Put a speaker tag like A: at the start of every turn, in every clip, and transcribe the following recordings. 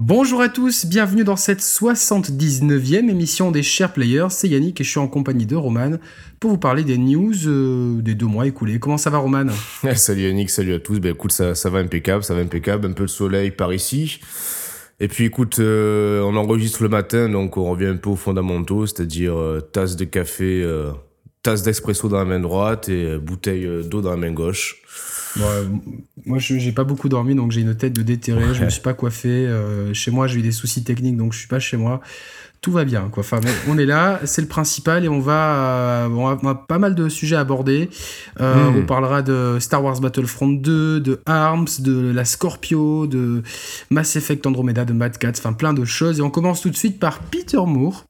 A: Bonjour à tous, bienvenue dans cette 79e émission des Share Players. C'est Yannick et je suis en compagnie de Roman pour vous parler des news euh, des deux mois écoulés. Comment ça va, Roman?
B: Salut Yannick, salut à tous. Ben écoute, ça, ça va impeccable, ça va impeccable. Un peu de soleil par ici. Et puis écoute, euh, on enregistre le matin, donc on revient un peu aux fondamentaux, c'est-à-dire euh, tasse de café, tasse d'espresso dans la main droite et bouteille d'eau dans la main gauche.
A: Moi, je j'ai pas beaucoup dormi, donc j'ai une tête de déterré. Je me suis pas coiffé. Euh, chez moi, j'ai eu des soucis techniques, donc je suis pas chez moi. Tout va bien, quoi. Enfin, on est là, c'est le principal, et on va, euh, on a, pas mal de sujets à aborder. Euh, hmm. On parlera de Star Wars Battlefront 2, de Arms, de la Scorpio, de Mass Effect Andromeda, de Mad Cat, enfin plein de choses. Et on commence tout de suite par Peter Moore,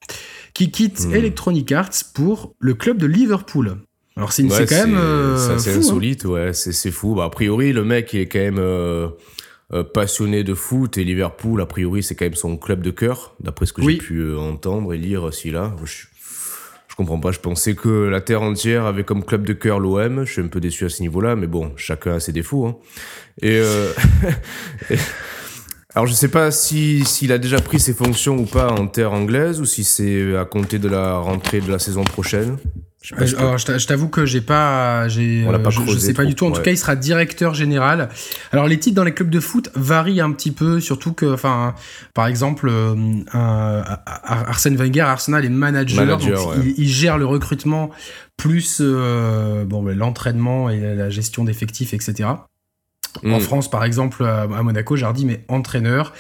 A: qui quitte hmm. Electronic Arts pour le club de Liverpool. Alors c'est quand même
B: euh, c'est hein. insolite, ouais, c'est fou. Bah, a priori, le mec il est quand même euh, euh, passionné de foot et Liverpool, a priori, c'est quand même son club de cœur, d'après ce que j'ai pu entendre et lire si là. Je, je comprends pas. Je pensais que la terre entière avait comme club de cœur l'OM. Je suis un peu déçu à ce niveau-là, mais bon, chacun a ses défauts. Hein. Et, alors je sais pas si s'il a déjà pris ses fonctions ou pas en terre anglaise ou si c'est à compter de la rentrée de la saison prochaine.
A: Je, je t'avoue que j'ai pas, j'ai, euh, je, sais pas du tout. En tout cas, il sera directeur général. Alors, les titres dans les clubs de foot varient un petit peu, surtout que, enfin, par exemple, euh, Arsène Wenger, Arsenal est manager, donc il, gère le recrutement plus euh, bon, l'entraînement et la gestion d'effectifs, etc. En mm. France, par exemple, à, Monaco, Jardim mais entraîneur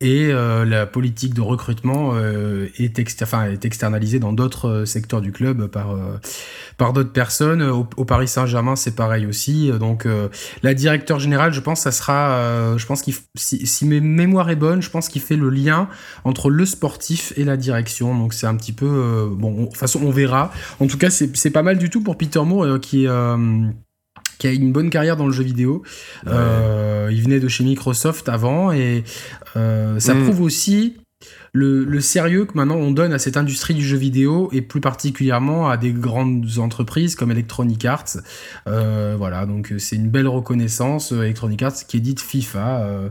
A: et euh, la politique de recrutement euh, est, est, externalisée dans d'autres euh, secteurs du club par, par d'autres personnes. Au, Paris Saint-Germain, c'est pareil aussi. Donc, la directeur générale, je pense, ça sera, je pense qu'il, si, si mes mémoires est bonne, je pense qu'il fait le lien entre le sportif et la direction. Donc, c'est un petit peu, bon, de toute façon, on verra. En tout cas, c'est pas mal du tout pour Peter Moore qui qui a une bonne carrière dans le jeu vidéo. Euh, il venait de chez Microsoft avant et euh, ça mm. prouve aussi le, sérieux que maintenant on donne à cette industrie du jeu vidéo et plus particulièrement à des grandes entreprises comme Electronic Arts. Euh, voilà, donc c'est une belle reconnaissance. Electronic Arts qui édite FIFA.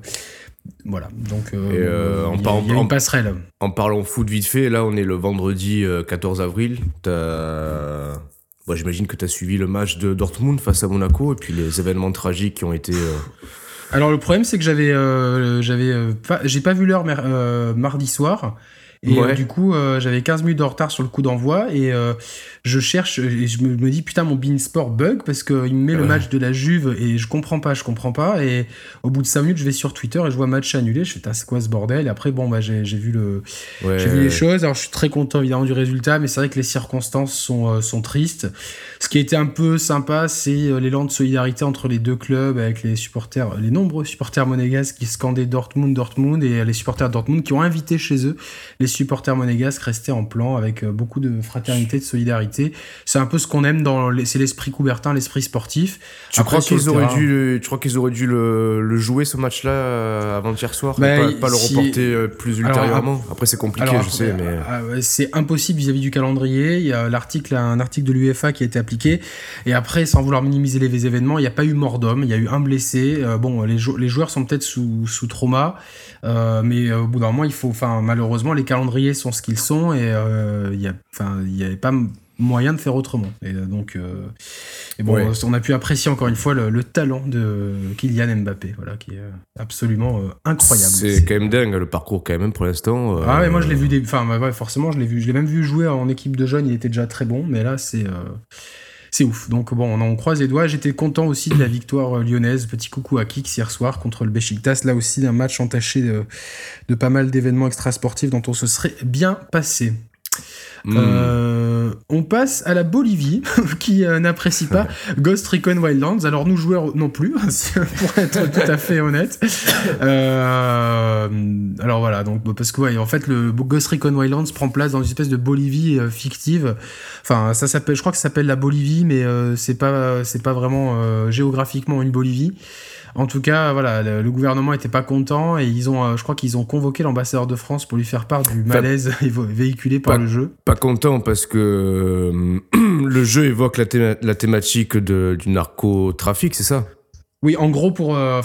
A: voilà, donc une passerelle.
B: En parlant foot vite fait, là on est le vendredi 14 avril. T'as Bon, J'imagine que tu as suivi le match de Dortmund face à Monaco et puis les événements tragiques qui ont été. Euh,
A: Alors le problème c'est que j'avais, euh, j'avais, euh, j'ai pas vu l'heure mardi soir. Et euh, du coup, euh, j'avais 15 minutes de retard sur le coup d'envoi et euh, je cherche et je me, dis putain mon Beansport bug parce qu'il me met le match de la Juve et je comprends pas, je comprends pas. Et au bout de 5 minutes, je vais sur Twitter et je vois match annulé, je fais c'est quoi ce bordel? Et après bon bah j'ai vu le j'ai vu les choses. Alors je suis très content évidemment du résultat mais c'est vrai que les circonstances sont sont tristes. Ce qui a été un peu sympa, c'est l'élan de solidarité entre les deux clubs avec les supporters, les nombreux supporters monégasques qui scandaient Dortmund Dortmund et les supporters de Dortmund qui ont invité chez eux les supporters monégasques restaient en plan avec euh, beaucoup de fraternité, de solidarité. C'est un peu ce qu'on aime dans c'est l'esprit coubertin, l'esprit sportif.
B: Tu crois qu'ils auraient dû, tu crois qu'ils auraient dû le, jouer ce match-là euh, avant-hier soir, bah, pas, le reporter euh, plus ultérieurement? Après c'est compliqué, je sais, mais
A: c'est impossible vis-à-vis du calendrier. Il y a l'article, un article de l'UEFA qui a été appliqué. Et après, sans vouloir minimiser les événements, il n'y a pas eu mort d'homme, il y a eu un blessé. bon, les, les joueurs sont peut-être sous, sous trauma, mais au bout d'un moment, il faut, enfin, malheureusement, les calendriers sont ce qu'ils sont et euh, il n'y avait pas moyen de faire autrement. Et euh, donc, euh, et bon, on a pu apprécier encore une fois le, talent de Kylian Mbappé, voilà, qui est absolument incroyable.
B: C'est quand même dingue le parcours quand même pour l'instant.
A: Ah ouais, moi je l'ai vu, des... enfin forcément je l'ai vu, je l'ai même vu jouer en équipe de jeunes, il était déjà très bon, mais là c'est c'est ouf. Donc bon, on en croise les doigts. J'étais content aussi de la victoire euh, lyonnaise. Petit coucou à Kix hier soir contre le Besiktas. Là aussi, un match entaché de, de pas mal d'événements extrasportifs dont on se serait bien passé. Hmm. Euh, on passe à la Bolivie, qui euh, n'apprécie pas Ghost Recon Wildlands. Alors nous joueurs non plus, pour être tout à fait honnête. Euh, alors voilà, donc parce que ouais, en fait le Ghost Recon Wildlands prend place dans une espèce de Bolivie fictive. Enfin, ça s'appelle, je crois que ça s'appelle la Bolivie, mais c'est pas, c'est pas vraiment géographiquement une Bolivie. En tout cas, voilà, le, gouvernement n'était pas content et ils ont, euh, je crois qu'ils ont convoqué l'ambassadeur de France pour lui faire part du malaise véhiculé par le jeu.
B: Pas content parce que euh, le jeu évoque la, la thématique de, du narcotrafic, c'est ça?
A: Oui, en gros, pour, euh,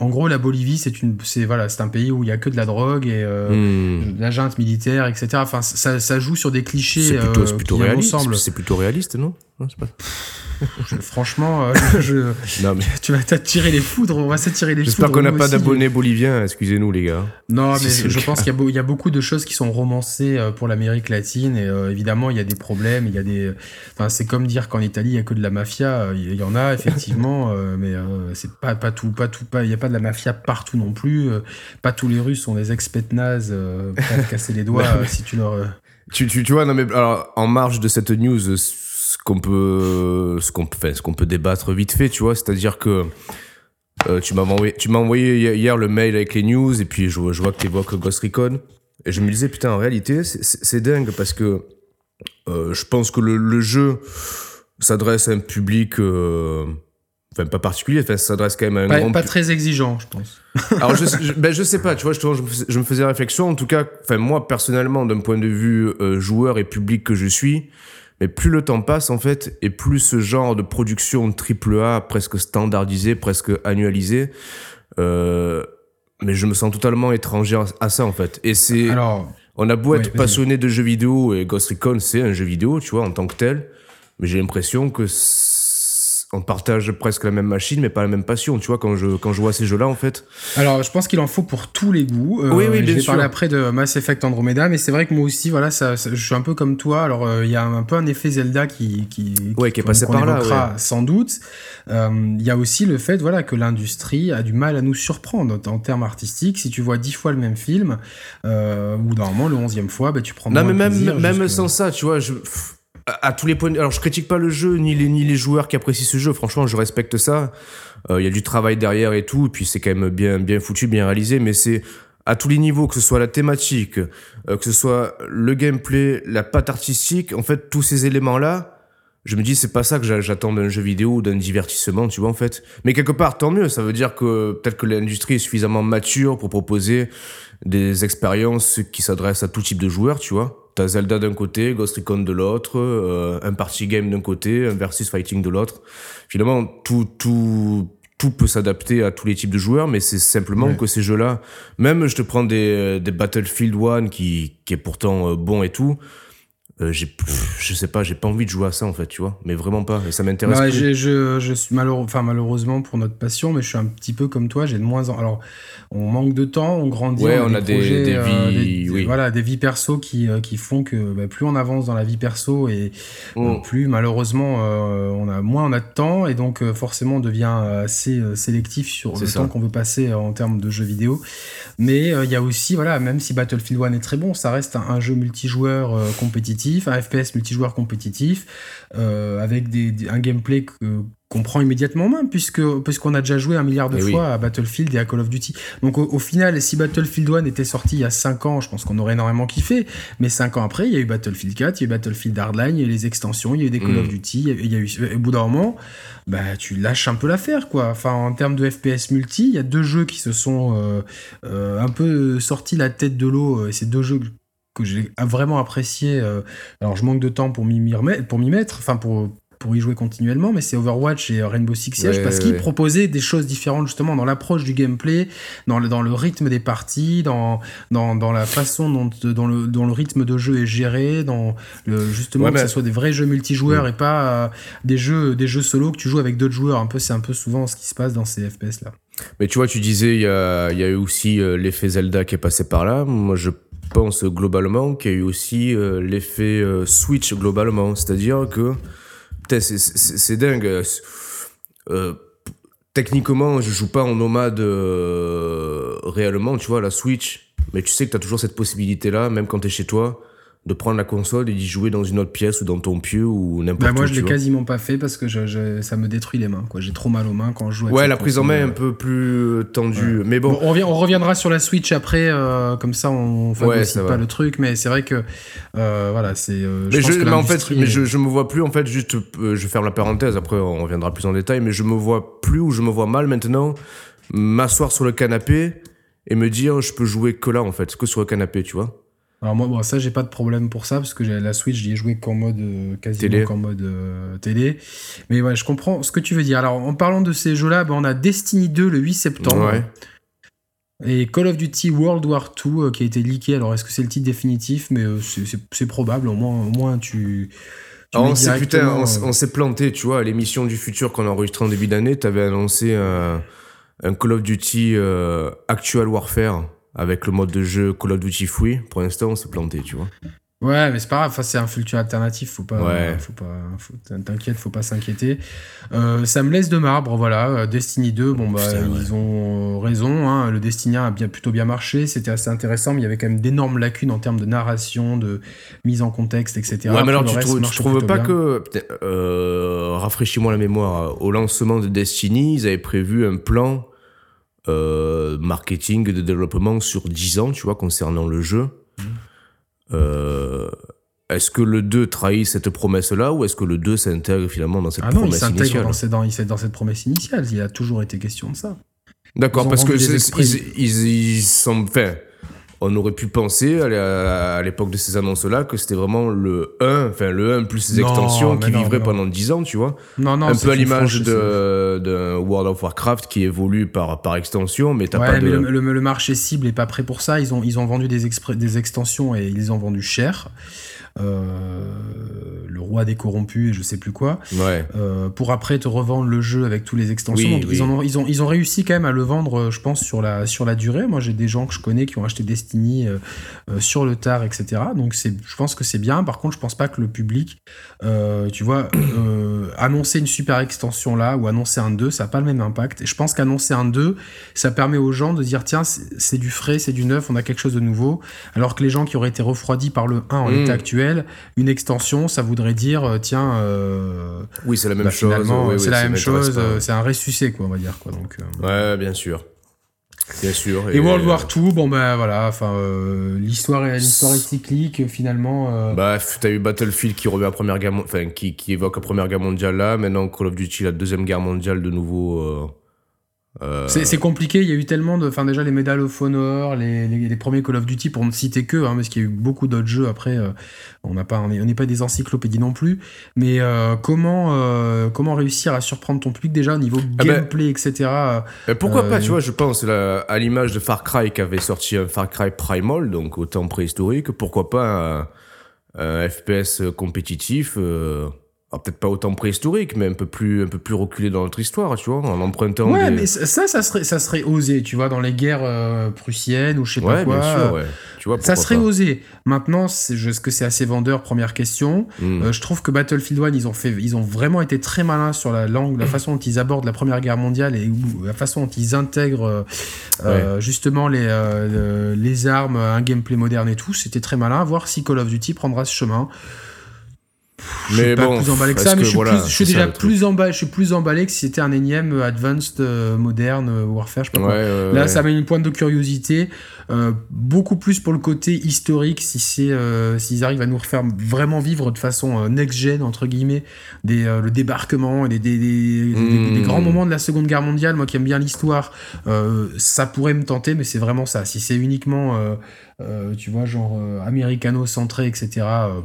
A: en gros, la Bolivie, c'est une, c'est voilà, c'est un pays où il y a que de la drogue et hmm. la junte militaire, etc. Enfin, ça, ça joue sur des clichés.
B: C'est plutôt, plutôt réaliste. C'est plutôt réaliste, non, non pas
A: franchement, euh, tu vas t'attirer les foudres, on va s'attirer les
B: J'espère qu'on n'a pas d'abonnés boliviens, excusez-nous les gars.
A: Non, mais je pense qu'il y, a beaucoup de choses qui sont romancées euh, pour l'Amérique latine et euh, évidemment il y a des problèmes, il y a des, enfin c'est comme dire qu'en Italie il y a que de la mafia, il y, en a effectivement, mais c'est pas pas tout, pas tout, pas il y a pas de la mafia partout non plus, pas tous les Russes sont des ex-petnaz, prêts à casser les doigts si tu leur.
B: Tu, tu, tu vois, non mais alors en marge de cette news ce qu'on peut, ce qu'on ce qu'on peut débattre vite fait, tu vois, c'est-à-dire que euh, tu m'as envoyé, tu m'as envoyé hier le mail avec les news et puis je, je vois que tu évoques Ghost Recon et je me disais putain en réalité c'est dingue parce que euh, je pense que le, le jeu s'adresse à un public euh, enfin pas particulier, enfin ça s'adresse quand même à un
A: pas,
B: grand
A: pas très exigeant, je pense.
B: Alors je, je, ben, je sais pas, tu vois, je, je, me faisais réflexion. En tout cas, enfin moi personnellement, d'un point de vue joueur et public que je suis, mais plus le temps passe, en fait, et plus ce genre de production triple A, presque standardisée, presque annualisée, euh, mais je me sens totalement étranger à ça, en fait. Et c'est. Alors. On a beau être passionné de jeux vidéo, et Ghost Recon, c'est un jeu vidéo, tu vois, en tant que tel, mais j'ai l'impression que on partage presque la même machine, mais pas la même passion, tu vois, quand je, quand je vois ces jeux-là, en fait.
A: Alors, je pense qu'il en faut pour tous les goûts. Euh, oui, oui, bien je vais parler après de Mass Effect Andromeda, mais c'est vrai que moi aussi, voilà, ça, je suis un peu comme toi. Alors, euh, il y a un peu un effet Zelda qui, qui,
B: ouais, qui est passé par là,
A: sans doute. Euh, il y a aussi le fait, voilà, que l'industrie a du mal à nous surprendre en, termes artistiques. Si tu vois dix fois le même film, ou normalement le onzième fois, bah, tu prends.
B: Non, mais même, même sans ça, tu vois, je à, tous les points. Alors, je critique pas le jeu ni les ni les joueurs qui apprécient ce jeu. Franchement, je respecte ça. Il euh, y a du travail derrière et tout. Et puis c'est quand même bien bien foutu, bien réalisé. Mais c'est à tous les niveaux, que ce soit la thématique, euh, que ce soit le gameplay, la patte artistique. En fait, tous ces éléments là. Je me dis, c'est pas ça que j'attends d'un jeu vidéo ou d'un divertissement, tu vois, en fait. Mais quelque part, tant mieux. Ça veut dire que peut-être que l'industrie est suffisamment mature pour proposer des expériences qui s'adressent à tout type de joueurs, tu vois. T'as Zelda d'un côté, Ghost Recon de l'autre, euh, un party game d'un côté, un versus fighting de l'autre. Finalement, tout, tout, tout peut s'adapter à tous les types de joueurs, mais c'est simplement que ces jeux-là, même je te prends des, des Battlefield 1 qui, qui est pourtant euh, bon et tout, euh, j'ai je sais pas j'ai pas envie de jouer à ça en fait tu vois. Mais vraiment pas. Et ça m'intéresse
A: ouais, je, je suis malheureux enfin malheureusement pour notre passion mais je suis un petit peu comme toi j'ai de moins en alors on manque de temps on grandit
B: ouais, on, a, des, projets, des, euh, vies oui.
A: voilà des vies perso qui euh, qui font que bah, plus on avance dans la vie perso et mm. plus malheureusement on a moins on a de temps et donc forcément on devient assez sélectif sur le temps qu'on veut passer en termes de jeux vidéo. Mais il y a aussi voilà même si Battlefield 1 est très bon ça reste un jeu multijoueur compétitif un FPS multijoueur compétitif, euh, avec des, un gameplay qu'on prend immédiatement en main, puisque puisqu'on a déjà joué un milliard de eh fois à Battlefield et à Call of Duty. Donc au, final, si Battlefield 1 était sorti il y a 5 ans, je pense qu'on aurait énormément kiffé, mais 5 ans après, il y a eu Battlefield 4, il y a eu Battlefield Hardline, il y a eu les extensions, il y a eu des Call of mm. Duty, il y a eu, au bout d'un moment, bah, tu lâches un peu l'affaire, quoi. Enfin, en termes de FPS multi, il y a deux jeux qui se sont euh, euh, un peu sortis la tête de l'eau, et ces deux jeux que j'ai vraiment apprécié. Euh, alors, je manque de temps pour m'y pour m'y mettre, enfin pour pour y jouer continuellement, mais c'est Overwatch et Rainbow Six Siege parce qu'ils proposaient des choses différentes justement dans l'approche du gameplay, dans le, dans le rythme des parties, dans, dans, dans la façon dont, dans le, dans le rythme de jeu est géré, dans le, justement que ce soit des vrais jeux multijoueurs et pas euh, des jeux des jeux solo que tu joues avec d'autres joueurs. Un peu, c'est un peu souvent ce qui se passe dans ces FPS là.
B: Mais tu vois, tu disais il y a, y a eu aussi euh, l'effet Zelda qui est passé par là. Moi, je pense globalement qu'il y a eu aussi euh, l'effet euh, Switch globalement. C'est-à-dire que, c'est dingue. Euh, techniquement, je joue pas en nomade réellement, tu vois, la Switch. Mais tu sais que tu as toujours cette possibilité-là, même quand tu es chez toi de prendre la console et d'y jouer dans une autre pièce ou dans ton pieu ou n'importe bah
A: où. Moi, je l'ai quasiment pas fait parce que je, ça me détruit les mains. Quoi. J'ai trop mal aux mains quand je joue.
B: ouais, la prise en main est un peu plus tendue. Mais bon.
A: on, revient, on, reviendra sur la Switch après, euh, comme ça on ne pas le truc. Mais c'est vrai que euh, voilà, c'est. Euh,
B: mais, je, en fait, mais je, je me vois plus en fait. Juste, je ferme la parenthèse. Après, on reviendra plus en détail. Mais je me vois plus ou je me vois mal maintenant m'asseoir sur le canapé et me dire je peux jouer que là en fait, que sur le canapé, tu vois.
A: Alors moi, bon, ça, j'ai pas de problème pour ça, parce que la Switch, j'y ai joué qu'en mode euh, quasiment qu'en mode euh, télé. Mais ouais, je comprends ce que tu veux dire. Alors, en parlant de ces jeux-là, ben, on a Destiny 2 le 8 septembre. Et Call of Duty World War 2 euh, qui a été leaké. Alors, est-ce que c'est le titre définitif? Mais c'est probable. Au moins, au moins tu.
B: on s'est planté, tu vois, à l'émission du futur qu'on a enregistré en début d'année, tu avais annoncé un, Call of Duty Actual Warfare avec le mode de jeu Call of Duty Free, pour l'instant, on s'est planté, tu vois.
A: Ouais, mais c'est pas grave, c'est un futur alternatif, faut pas, faut pas, t'inquiète, faut pas s'inquiéter. Euh, ça me laisse de marbre, voilà. Euh, Destiny 2, bon bah ils ont raison, hein, le Destiny a bien plutôt bien marché, c'était assez intéressant, mais il y avait quand même d'énormes lacunes en termes de narration, de mise en contexte, etc.
B: Ouais, mais alors tu, trouves, trouves pas que, euh, rafraîchis-moi la mémoire, au lancement de Destiny, ils avaient prévu un plan euh, marketing, de développement sur 10 ans, tu vois, concernant le jeu. Mmh. Euh, est-ce que le 2 trahit cette promesse-là ou est-ce que le 2 s'intègre finalement dans cette ah promesse non, il initiale
A: dans, dans, dans, cette promesse initiale. Il a toujours été question de ça.
B: D'accord, parce que ils, ils, ils, sont. Enfin, on aurait pu penser à l'époque de ces annonces-là que c'était vraiment le 1, enfin le 1 plus ses extensions qui vivrait pendant 10 ans, tu vois.
A: Non, non,
B: Un peu à l'image de, World of Warcraft qui évolue par, par extension, mais t'as pas de...
A: le, le, marché cible est pas prêt pour ça. Ils ont, ils ont vendu des, des extensions et ils ont vendu cher. Euh, le roi des corrompus et je sais plus quoi, euh, pour après te revendre le jeu avec tous les extensions. Ils, ont, ils, ont, ils ont réussi quand même à le vendre, je pense, sur la, sur la durée. Moi, j'ai des gens que je connais qui ont acheté Destiny euh, sur le tard, etc. Donc, je pense que c'est bien. Par contre, je pense pas que le public, tu vois, annoncer une super extension là ou annoncer un 2, ça n'a pas le même impact. Et je pense qu'annoncer un 2, ça permet aux gens de dire tiens, c'est du frais, c'est du neuf, on a quelque chose de nouveau. Alors que les gens qui auraient été refroidis par le 1 en mmh. état une extension, ça voudrait dire, euh, tiens. Euh,
B: oui, c'est la même bah, chose.
A: c'est la même chose. Euh, c'est un ressuscité, quoi, on va dire. Quoi, donc,
B: ouais, bien sûr. Bien sûr.
A: Et, World War II, bon ben voilà, enfin l'histoire est l'histoire est cyclique finalement.
B: Bah t'as eu Battlefield qui revient à première guerre, enfin qui, qui évoque la première guerre mondiale là, maintenant Call of Duty la deuxième guerre mondiale de nouveau
A: euh, c'est compliqué, il y a eu tellement de. Enfin, déjà, les Medal of Honor, les, les, premiers Call of Duty, pour ne citer que, hein, parce qu'il y a eu beaucoup d'autres jeux après, euh, on n'est pas, on pas des encyclopédies non plus. Mais euh, comment, comment réussir à surprendre ton public déjà au niveau ah ben, gameplay, etc.
B: pourquoi pas, tu vois, je pense à l'image de Far Cry qui avait sorti un Far Cry Primal, donc au temps préhistorique, pourquoi pas un FPS compétitif ah, peut-être pas autant préhistorique, mais un peu plus, un peu plus reculé dans notre histoire, tu vois, en empruntant.
A: Ouais, mais ça, ça serait, ça serait osé, tu vois, dans les guerres euh, prussiennes ou je sais pas quoi. Bien sûr, ouais. Tu vois, ça serait osé. Maintenant, est-ce que c'est assez vendeur Première question. Hmm. Euh, je trouve que Battlefield 1, ils ont fait, ils ont vraiment été très malins sur la langue, la façon dont ils abordent la Première Guerre mondiale et la façon dont ils intègrent euh, justement les, les armes, un gameplay moderne et tout. C'était très malin. À voir si Call of Duty prendra ce chemin je suis pas plus emballé que ça, mais je suis, déjà plus emballé, je suis plus emballé que si c'était un énième Advanced euh, moderne euh, Warfare, je sais pas quoi. Là, ça met une pointe de curiosité, euh, beaucoup plus pour le côté historique, si c'est, s'ils arrivent à nous refaire vraiment vivre de façon next-gen entre guillemets, des, le débarquement et des, des, des, des, hmm. grands moments de la Seconde Guerre mondiale. Moi qui aime bien l'histoire, ça pourrait me tenter, mais c'est vraiment ça. Si c'est uniquement euh, tu vois, genre euh, américano-centré, etc. Euh,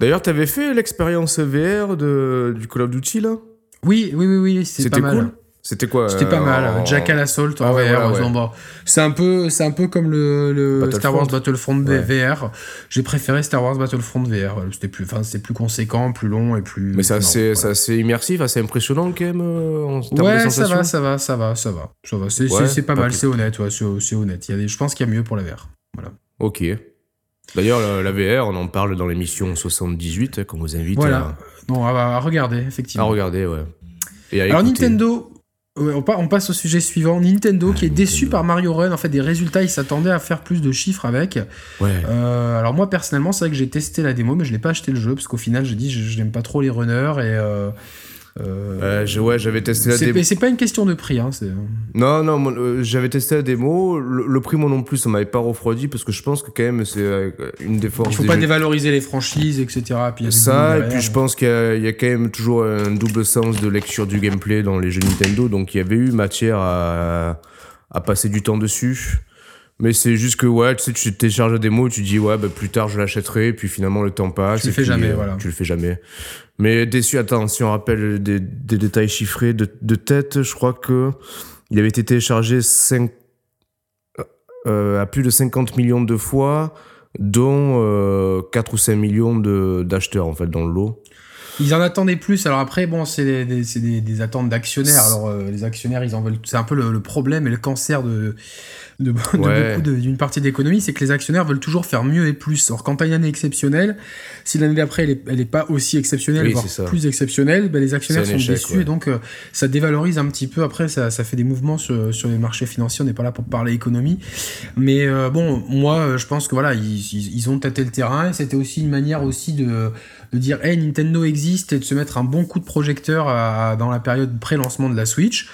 B: D'ailleurs, t'avais fait l'expérience VR de, du Call of Duty, là?
A: Oui, oui, oui, oui, c'était pas mal. Cool?
B: C'était quoi
A: C'était pas mal. Jackal Assault en ah VR. C'est un peu, c'est un peu comme le, le Star Wars Battlefront VR. J'ai préféré Star Wars Battlefront VR. C'était plus, enfin, c'est plus conséquent, plus long et plus.
B: Mais c'est assez, assez, immersif, assez impressionnant quand même. En
A: ouais, ça va, ça va, ça va, ça va, ça va. C'est pas mal, c'est honnête, c'est honnête. Il y a des, je pense qu'il y a mieux pour la VR. Voilà.
B: Ok. D'ailleurs, la, VR, on en parle dans l'émission 78, qu'on vous invite
A: voilà. à... à, regarder, effectivement.
B: À regarder, ouais.
A: Et Alors, Nintendo, on passe au sujet suivant. Nintendo qui est déçu par Mario Run. En fait, des résultats, il s'attendait à faire plus de chiffres avec.
B: Ouais.
A: Euh, alors moi, personnellement, c'est vrai que j'ai testé la démo, mais je n'ai pas acheté le jeu parce qu'au final, j'ai dit, je, n'aime pas trop les runners et euh,
B: euh, ouais, j'avais testé la démo.
A: C'est pas une question de prix. Hein,
B: non, non, euh, j'avais testé la démo. Le, prix, moi non plus, ça m'avait pas refroidi parce que je pense que quand même, c'est euh, une des forces.
A: Il faut pas dévaloriser les franchises, etc.
B: Puis ça, et puis je pense qu'il y, a quand même toujours un double sens de lecture du gameplay dans les jeux Nintendo. Donc il y avait eu matière à, à passer du temps dessus. Mais c'est juste que, ouais, tu sais, tu télécharges la démo, tu dis, ouais, bah, plus tard, je l'achèterai, puis finalement, le temps passe.
A: Tu le fais jamais, voilà.
B: Tu le fais jamais. Mais déçu, attends, si on rappelle des, détails chiffrés de, tête, je crois que il avait été téléchargé 5, euh, à plus de 50 millions de fois, dont euh, 4 ou 5 millions d'acheteurs, en fait, dans le lot.
A: Ils en attendaient plus. Alors après, bon, c'est des, des, des, attentes d'actionnaires. Alors euh, les actionnaires, ils en veulent. C'est un peu le, problème et le cancer de, de, beaucoup d'une partie de l'économie, c'est que les actionnaires veulent toujours faire mieux et plus. Or, quand t'as une année exceptionnelle, si l'année d'après elle, elle est, pas aussi exceptionnelle, voire plus exceptionnelle, ben, les actionnaires sont déçus et donc euh, ça dévalorise un petit peu. Après, ça, ça fait des mouvements sur, sur, les marchés financiers. On n'est pas là pour parler économie, mais euh, bon, moi, je pense que voilà, ils, ils ont tâté le terrain. C'était aussi une manière aussi de de dire hey Nintendo existe et de se mettre un bon coup de projecteur dans la période pré-lancement de la Switch.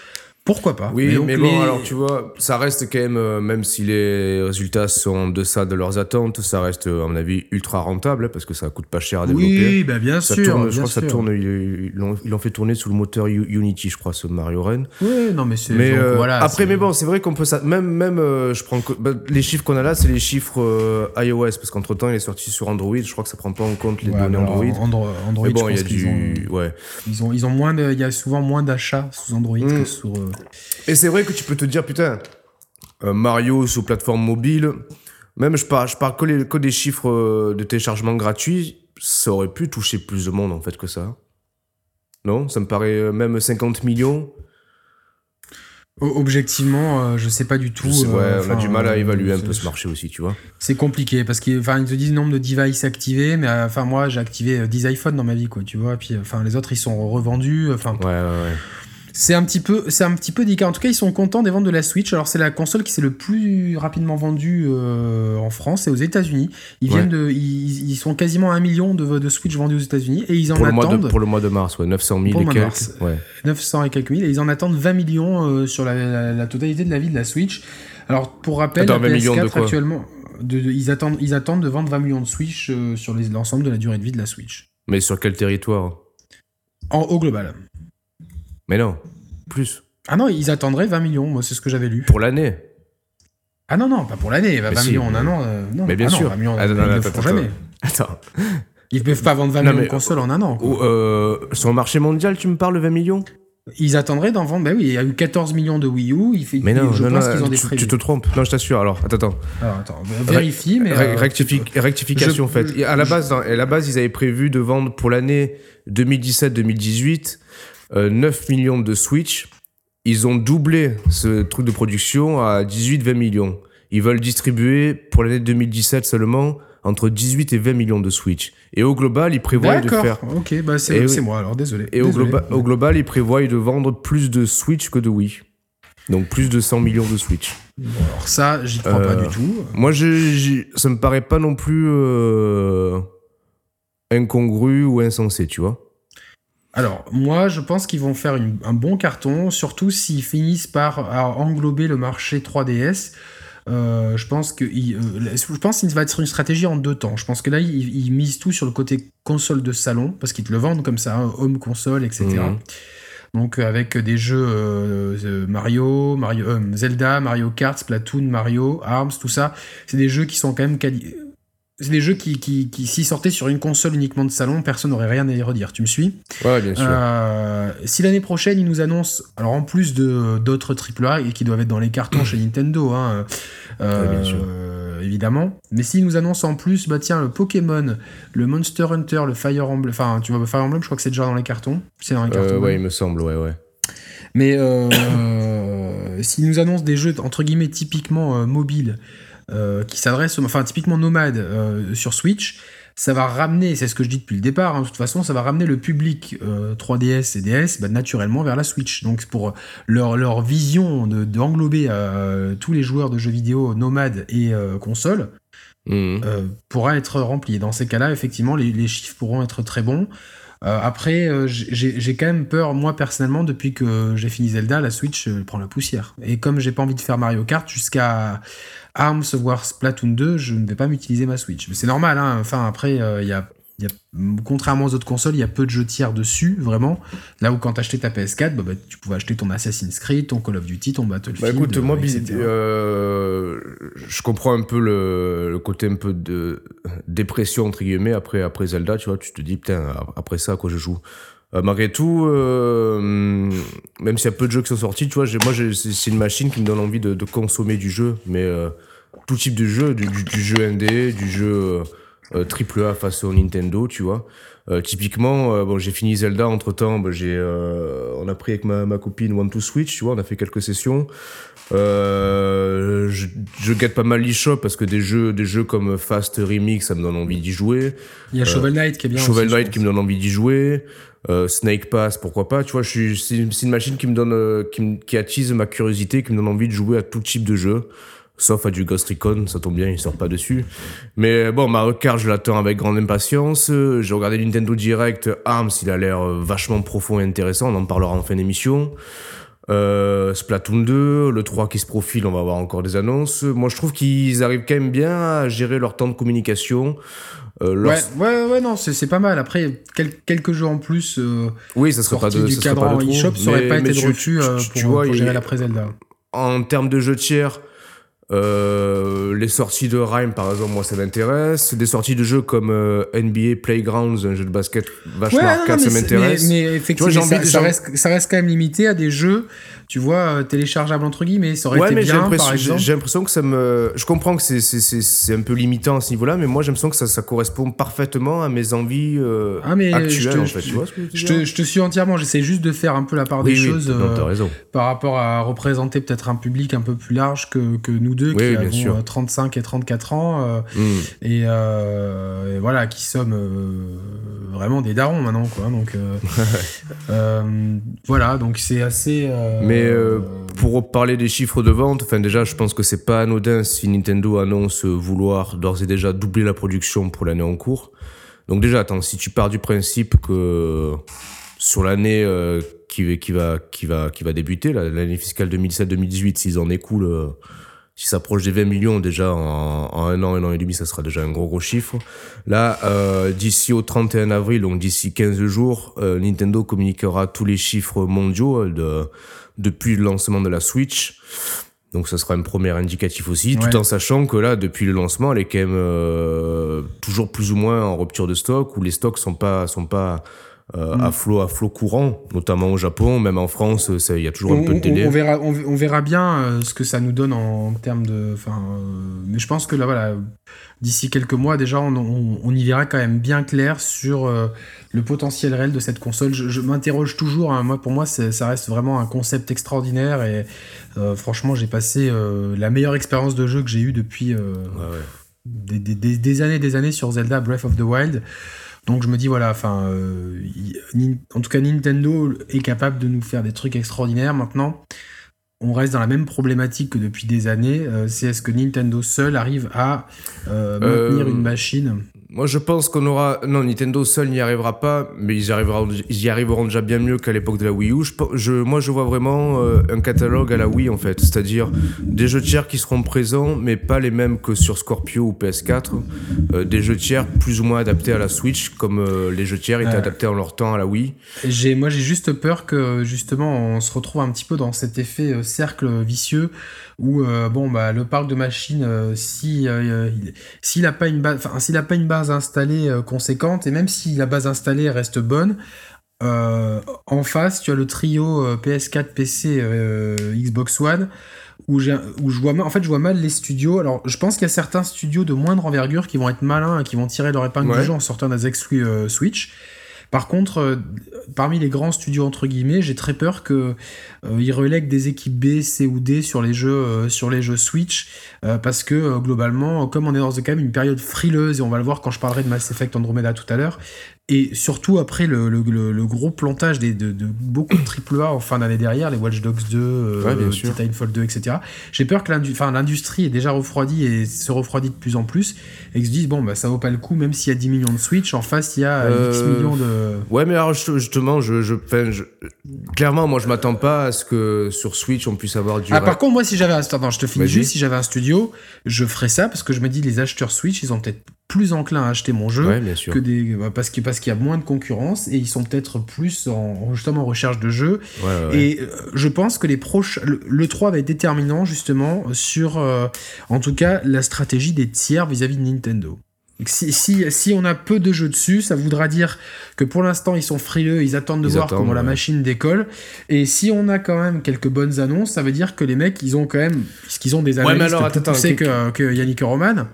A: Pourquoi pas
B: Oui, mais, bon, alors tu vois, ça reste quand même, euh, même si les résultats sont en deçà de leurs attentes, ça reste, à mon avis, ultra rentable parce que ça coûte pas cher à développer.
A: Oui, bah bien sûr.
B: je crois que ça tourne, ils l'ont fait tourner sous le moteur Unity, je crois, ce Mario Ren.
A: Oui, non, mais c'est.
B: Mais euh, voilà, après, mais bon, c'est vrai qu'on peut ça. Même, même, euh, je prends bah, les chiffres qu'on a là, c'est les chiffres iOS parce qu'entre temps, il est sorti sur Android. Je crois que ça prend pas en compte les données Android.
A: Android, bon, il y a du, ouais. Ils ont, ils ont moins, il y a souvent moins d'achats sous Android que hmm. sur.
B: Et c'est vrai que tu peux te dire, putain, euh, Mario sous plateforme mobile, même je parle, je parle que, des chiffres euh, de téléchargement gratuits, ça aurait pu toucher plus de monde en fait que ça. Non? Ça me paraît euh, même 50 millions?
A: Objectivement, je sais pas du tout.
B: ouais, on a du mal à évaluer un peu ce marché aussi, tu vois.
A: C'est compliqué parce qu'ils te disent le nombre de devices activés, mais enfin moi j'ai activé 10 iPhones dans ma vie, quoi, tu vois. Puis enfin les autres ils sont revendus. Enfin.
B: Ouais, ouais, ouais.
A: C'est un petit peu, c'est un petit peu délicat. En tout cas, ils sont contents des ventes de la Switch. Alors, c'est la console qui s'est le plus rapidement vendue euh, en France et aux États-Unis. Ils viennent de, ils, sont quasiment un million de, de Switch vendus aux États-Unis et ils en
B: pour
A: attendent.
B: Le mois de, pour le mois de mars, ouais, 900 000 et quelques. Ouais.
A: 900 et quelques mille et ils en attendent 20 millions euh, sur la, totalité de la vie de la Switch. Alors, pour rappel,
B: Attends, 20 millions de quoi
A: actuellement, de, ils attendent, ils attendent de vendre 20 millions de Switch euh, sur l'ensemble de la durée de vie de la Switch.
B: Mais sur quel territoire?
A: En au global.
B: Mais non. Plus.
A: Ah non, ils attendraient 20 millions, moi c'est ce que j'avais lu.
B: Pour l'année
A: Ah non, non, pas pour l'année, 20 millions en un an. Euh, non,
B: mais bien
A: ah
B: sûr.
A: Non, 20 millions, attends, ils attends, jamais.
B: Attends.
A: Ils peuvent pas vendre 20 millions de consoles en un an.
B: Euh, sur le marché mondial, tu me parles de 20 millions?
A: Ils attendraient d'en vendre. Ben oui, il y a eu 14 millions de Wii U. Il fait,
B: mais non,
A: je
B: non,
A: pense qu'ils ont des
B: tu, tu te trompes. Non, je t'assure. Alors, attends, attends.
A: Alors, attends. Vérifie, mais.
B: Euh, rectification, en fait. À la, base, à la base, ils avaient prévu de vendre pour l'année 2017-2018 9 millions de Switch ils ont doublé ce truc de production à 18-20 millions. Ils veulent distribuer pour l'année 2017 seulement entre 18 et 20 millions de Switch. Et au global, ils prévoient de faire.
A: Ok, bah c'est moi alors, désolé.
B: Et Au, au, global, ils prévoient de vendre plus de Switch que de Wii. Donc plus de 100 millions de Switch.
A: alors ça, j'y crois pas du euh, tout.
B: Moi, je, ça me paraît pas non plus euh, incongru ou insensé, tu vois.
A: Alors, moi, je pense qu'ils vont faire un bon carton, surtout s'ils finissent par englober le marché 3DS. Euh, je pense que euh, je pense qu'il va être une stratégie en deux temps. Je pense que là, ils, misent tout sur le côté console de salon parce qu'ils te le vendent comme ça, hein, home console, etc. Mhm. Donc euh, avec des jeux Mario, Mario Zelda, Mario Kart, Splatoon, Mario, Arms, tout ça, c'est des jeux qui sont quand même c'est des jeux qui, qui, qui s'ils sortaient sur une console uniquement de salon, personne n'aurait rien à y redire. Tu me suis?
B: Ouais, bien sûr.
A: Euh, si l'année prochaine, ils nous annoncent, alors en plus de d'autres AAA et qui doivent être dans les cartons chez Nintendo, hein, euh, évidemment. Mais s'ils nous annoncent en plus, bah tiens, le Pokémon, le Monster Hunter, le Fire Emblem, enfin, tu vois, Fire Emblem, je crois que c'est déjà dans les cartons. C'est dans les cartons.
B: Euh, ouais, il me semble, ouais, ouais.
A: Mais s'ils nous annoncent des jeux entre guillemets typiquement mobiles euh, qui s'adresse, enfin typiquement nomade euh, sur Switch, ça va ramener, c'est ce que je dis depuis le départ, hein, de toute façon, ça va ramener le public 3DS euh, et DS bah, naturellement vers la Switch. Donc pour leur, leur vision d'englober de, tous les joueurs de jeux vidéo nomades et consoles, mmh. pourra être remplie. dans ces cas-là, effectivement, les, les, chiffres pourront être très bons. Après, j'ai quand même peur, moi personnellement, depuis que j'ai fini Zelda, la Switch prend la poussière. Et comme j'ai pas envie de faire Mario Kart jusqu'à ARMS, voire Splatoon 2, je ne vais pas m'utiliser ma Switch. Mais c'est normal, hein. enfin après, il euh, y, a, y a, contrairement aux autres consoles, il y a peu de jeux tiers dessus, vraiment. Là où quand t'achetais ta PS4, bah, bah, tu pouvais acheter ton Assassin's Creed, ton Call of Duty, ton Battlefield.
B: Bah écoute, moi, euh, je comprends un peu le, côté un peu de dépression, entre guillemets, après, après Zelda, tu vois, tu te dis, putain, après ça, à quoi je joue? Euh, malgré tout, euh, même s'il y a peu de jeux qui sont sortis, tu vois, moi, c'est une machine qui me donne envie de, consommer du jeu, mais euh, tout type de jeu, du, jeu indé, du jeu triple A face au Nintendo, tu vois. typiquement, bon, j'ai fini Zelda entre temps. Bah, j'ai, on a pris avec ma, ma copine One to Switch, tu vois, on a fait quelques sessions. je, je guette pas mal l'eShop parce que des jeux, des jeux comme Fast Remix, ça me donne envie d'y jouer.
A: Il y a Shovel Knight qui est bien.
B: Shovel Knight qui me donne envie d'y jouer. Euh, Snake Pass, pourquoi pas. Tu vois, je c'est une machine qui me donne, euh, qui, qui, attise ma curiosité, qui me donne envie de jouer à tout type de jeu. Sauf à du Ghost Recon, ça tombe bien, il sort pas dessus. Mais bon, Mario Kart, je l'attends avec grande impatience. J'ai regardé Nintendo Direct, Arms, il a l'air vachement profond et intéressant, on en parlera en fin d'émission. Euh, Splatoon 2, le 3 qui se profile, on va avoir encore des annonces. Moi, je trouve qu'ils arrivent quand même bien à gérer leur temps de communication.
A: Euh, ouais, ouais, ouais, non, c'est pas mal. Après, quelques jours en plus. Euh,
B: oui, ça serait pas de,
A: du cadran eShop, ça aurait pas été de refus euh, pour, pour, gérer la Zelda.
B: En termes de jeux tiers, euh, les sorties de Rhyme, par exemple, moi ça m'intéresse. Des sorties de jeux comme euh, NBA Playgrounds, un jeu de basket vachement ouais, arcade, ça m'intéresse.
A: Mais, mais, effectivement, ça, ça, reste, ça, reste, quand même limité à des jeux tu vois, euh, téléchargeable entre guillemets, ça aurait ouais, été mais bien, par exemple.
B: J'ai l'impression que ça me... Je comprends que c'est un peu limitant à ce niveau-là, mais moi j'ai l'impression que ça, ça, correspond parfaitement à mes envies euh, ah, mais actuelles, en fait.
A: Je, tu vois ce que je, te, je, te, suis entièrement, j'essaie juste de faire un peu la part des choses
B: euh,
A: par rapport à représenter peut-être un public un peu plus large que, que nous deux, qui avons sûr. 35 et 34 ans, mm. et, et, voilà, qui sommes vraiment des darons maintenant, quoi. Donc voilà, donc c'est assez...
B: Mais euh, pour parler des chiffres de vente, enfin déjà, je pense que c'est pas anodin si Nintendo annonce vouloir d'ores et déjà doubler la production pour l'année en cours. Donc déjà, attends, si tu pars du principe que sur l'année euh, qui, qui, va, qui, va, qui va débuter, l'année fiscale 2017-2018, s'ils en écoulent, euh, s'ils s'approchent des 20 millions déjà en, un an, un an et demi, ça sera déjà un gros gros chiffre. Là, d'ici au 31 avril, donc d'ici 15 jours, Nintendo communiquera tous les chiffres mondiaux de depuis le lancement de la Switch. Donc ça sera un premier indicatif aussi, tout en sachant que là, depuis le lancement, elle est quand même euh, toujours plus ou moins en rupture de stock, où les stocks sont pas sont pas euh, à mm. flot à flot courant, notamment au Japon, même en France, il y a toujours un peu de délai.
A: On, verra, on, verra bien euh, ce que ça nous donne en, termes de. Mais je pense que là, voilà, d'ici quelques mois déjà, on, y verra quand même bien clair sur le potentiel réel de cette console. Je, m'interroge toujours. Hein. moi, pour moi, ça reste vraiment un concept extraordinaire et euh, franchement, j'ai passé euh, la meilleure expérience de jeu que j'ai eue depuis euh, Des, des, des, années, des années sur Zelda Breath of the Wild. Donc je me dis voilà, enfin, en tout cas Nintendo est capable de nous faire des trucs extraordinaires. Maintenant, on reste dans la même problématique que depuis des années. c'est est-ce que Nintendo seul arrive à maintenir une machine?
B: Moi, je pense qu'on aura. Non, Nintendo seul n'y arrivera pas, mais ils y arriveront, ils y arriveront déjà bien mieux qu'à l'époque de la Wii U. Je, moi, je vois vraiment euh, un catalogue à la Wii, en fait. C'est-à-dire des jeux tiers qui seront présents, mais pas les mêmes que sur Scorpio ou PS4. Euh, des jeux tiers plus ou moins adaptés à la Switch, comme euh, les jeux tiers étaient adaptés en leur temps à la Wii.
A: J'ai, moi, j'ai juste peur que, justement, on se retrouve un petit peu dans cet effet cercle vicieux où euh, bon bah le parc de machines euh, si euh, s'il a pas une base s'il a pas une base installée conséquente et même si la base installée reste bonne en face tu as le trio PS4 PC Xbox One où, où je vois mal, en fait je vois mal les studios. Alors je pense qu'il y a certains studios de moindre envergure qui vont être malins et qui vont tirer leur épingle du jeu en sortant des exclus Switch par contre, euh, parmi les grands studios entre guillemets, j'ai très peur que euh, relèguent des équipes B, C ou D sur les jeux euh, sur les jeux Switch parce que globalement, comme on est dans quand même une période frileuse et on va le voir quand je parlerai de Mass Effect Andromeda tout à l'heure, et surtout après le, le, gros plantage des, de, beaucoup de AAA en fin d'année derrière, les Watch Dogs 2, euh, Titanfall 2, etc. J'ai peur que l'industrie est déjà refroidie et se refroidit de plus en plus et que se disent, bon, bah, ça vaut pas le coup, même s'il y a 10 millions de Switch, en face, il y a X euh, millions de.
B: Ouais, mais alors justement, je, je, clairement, moi, je m'attends pas à ce que sur Switch, on puisse avoir du.
A: Ah, par contre, moi, si j'avais un. Je te finis juste, si j'avais un studio, je ferais ça parce que je me dis, les acheteurs Switch, ils ont peut-être plus enclins à acheter mon jeu
B: que
A: des bah, parce qu'il parce qu'il y a moins de concurrence et ils sont peut-être plus en justement en recherche de jeux. et euh, je pense que les proches le, 3 va être déterminant justement sur en tout cas la stratégie des tiers vis à -vis de Nintendo. Si, si, si, on a peu de jeux dessus, ça voudra dire que pour l'instant ils sont frileux, ils attendent de voir comment la machine décolle. Et si on a quand même quelques bonnes annonces, ça veut dire que les mecs ils ont quand même, qu'ils ont des analystes ouais, plus poussés que, que, Yannick Roman,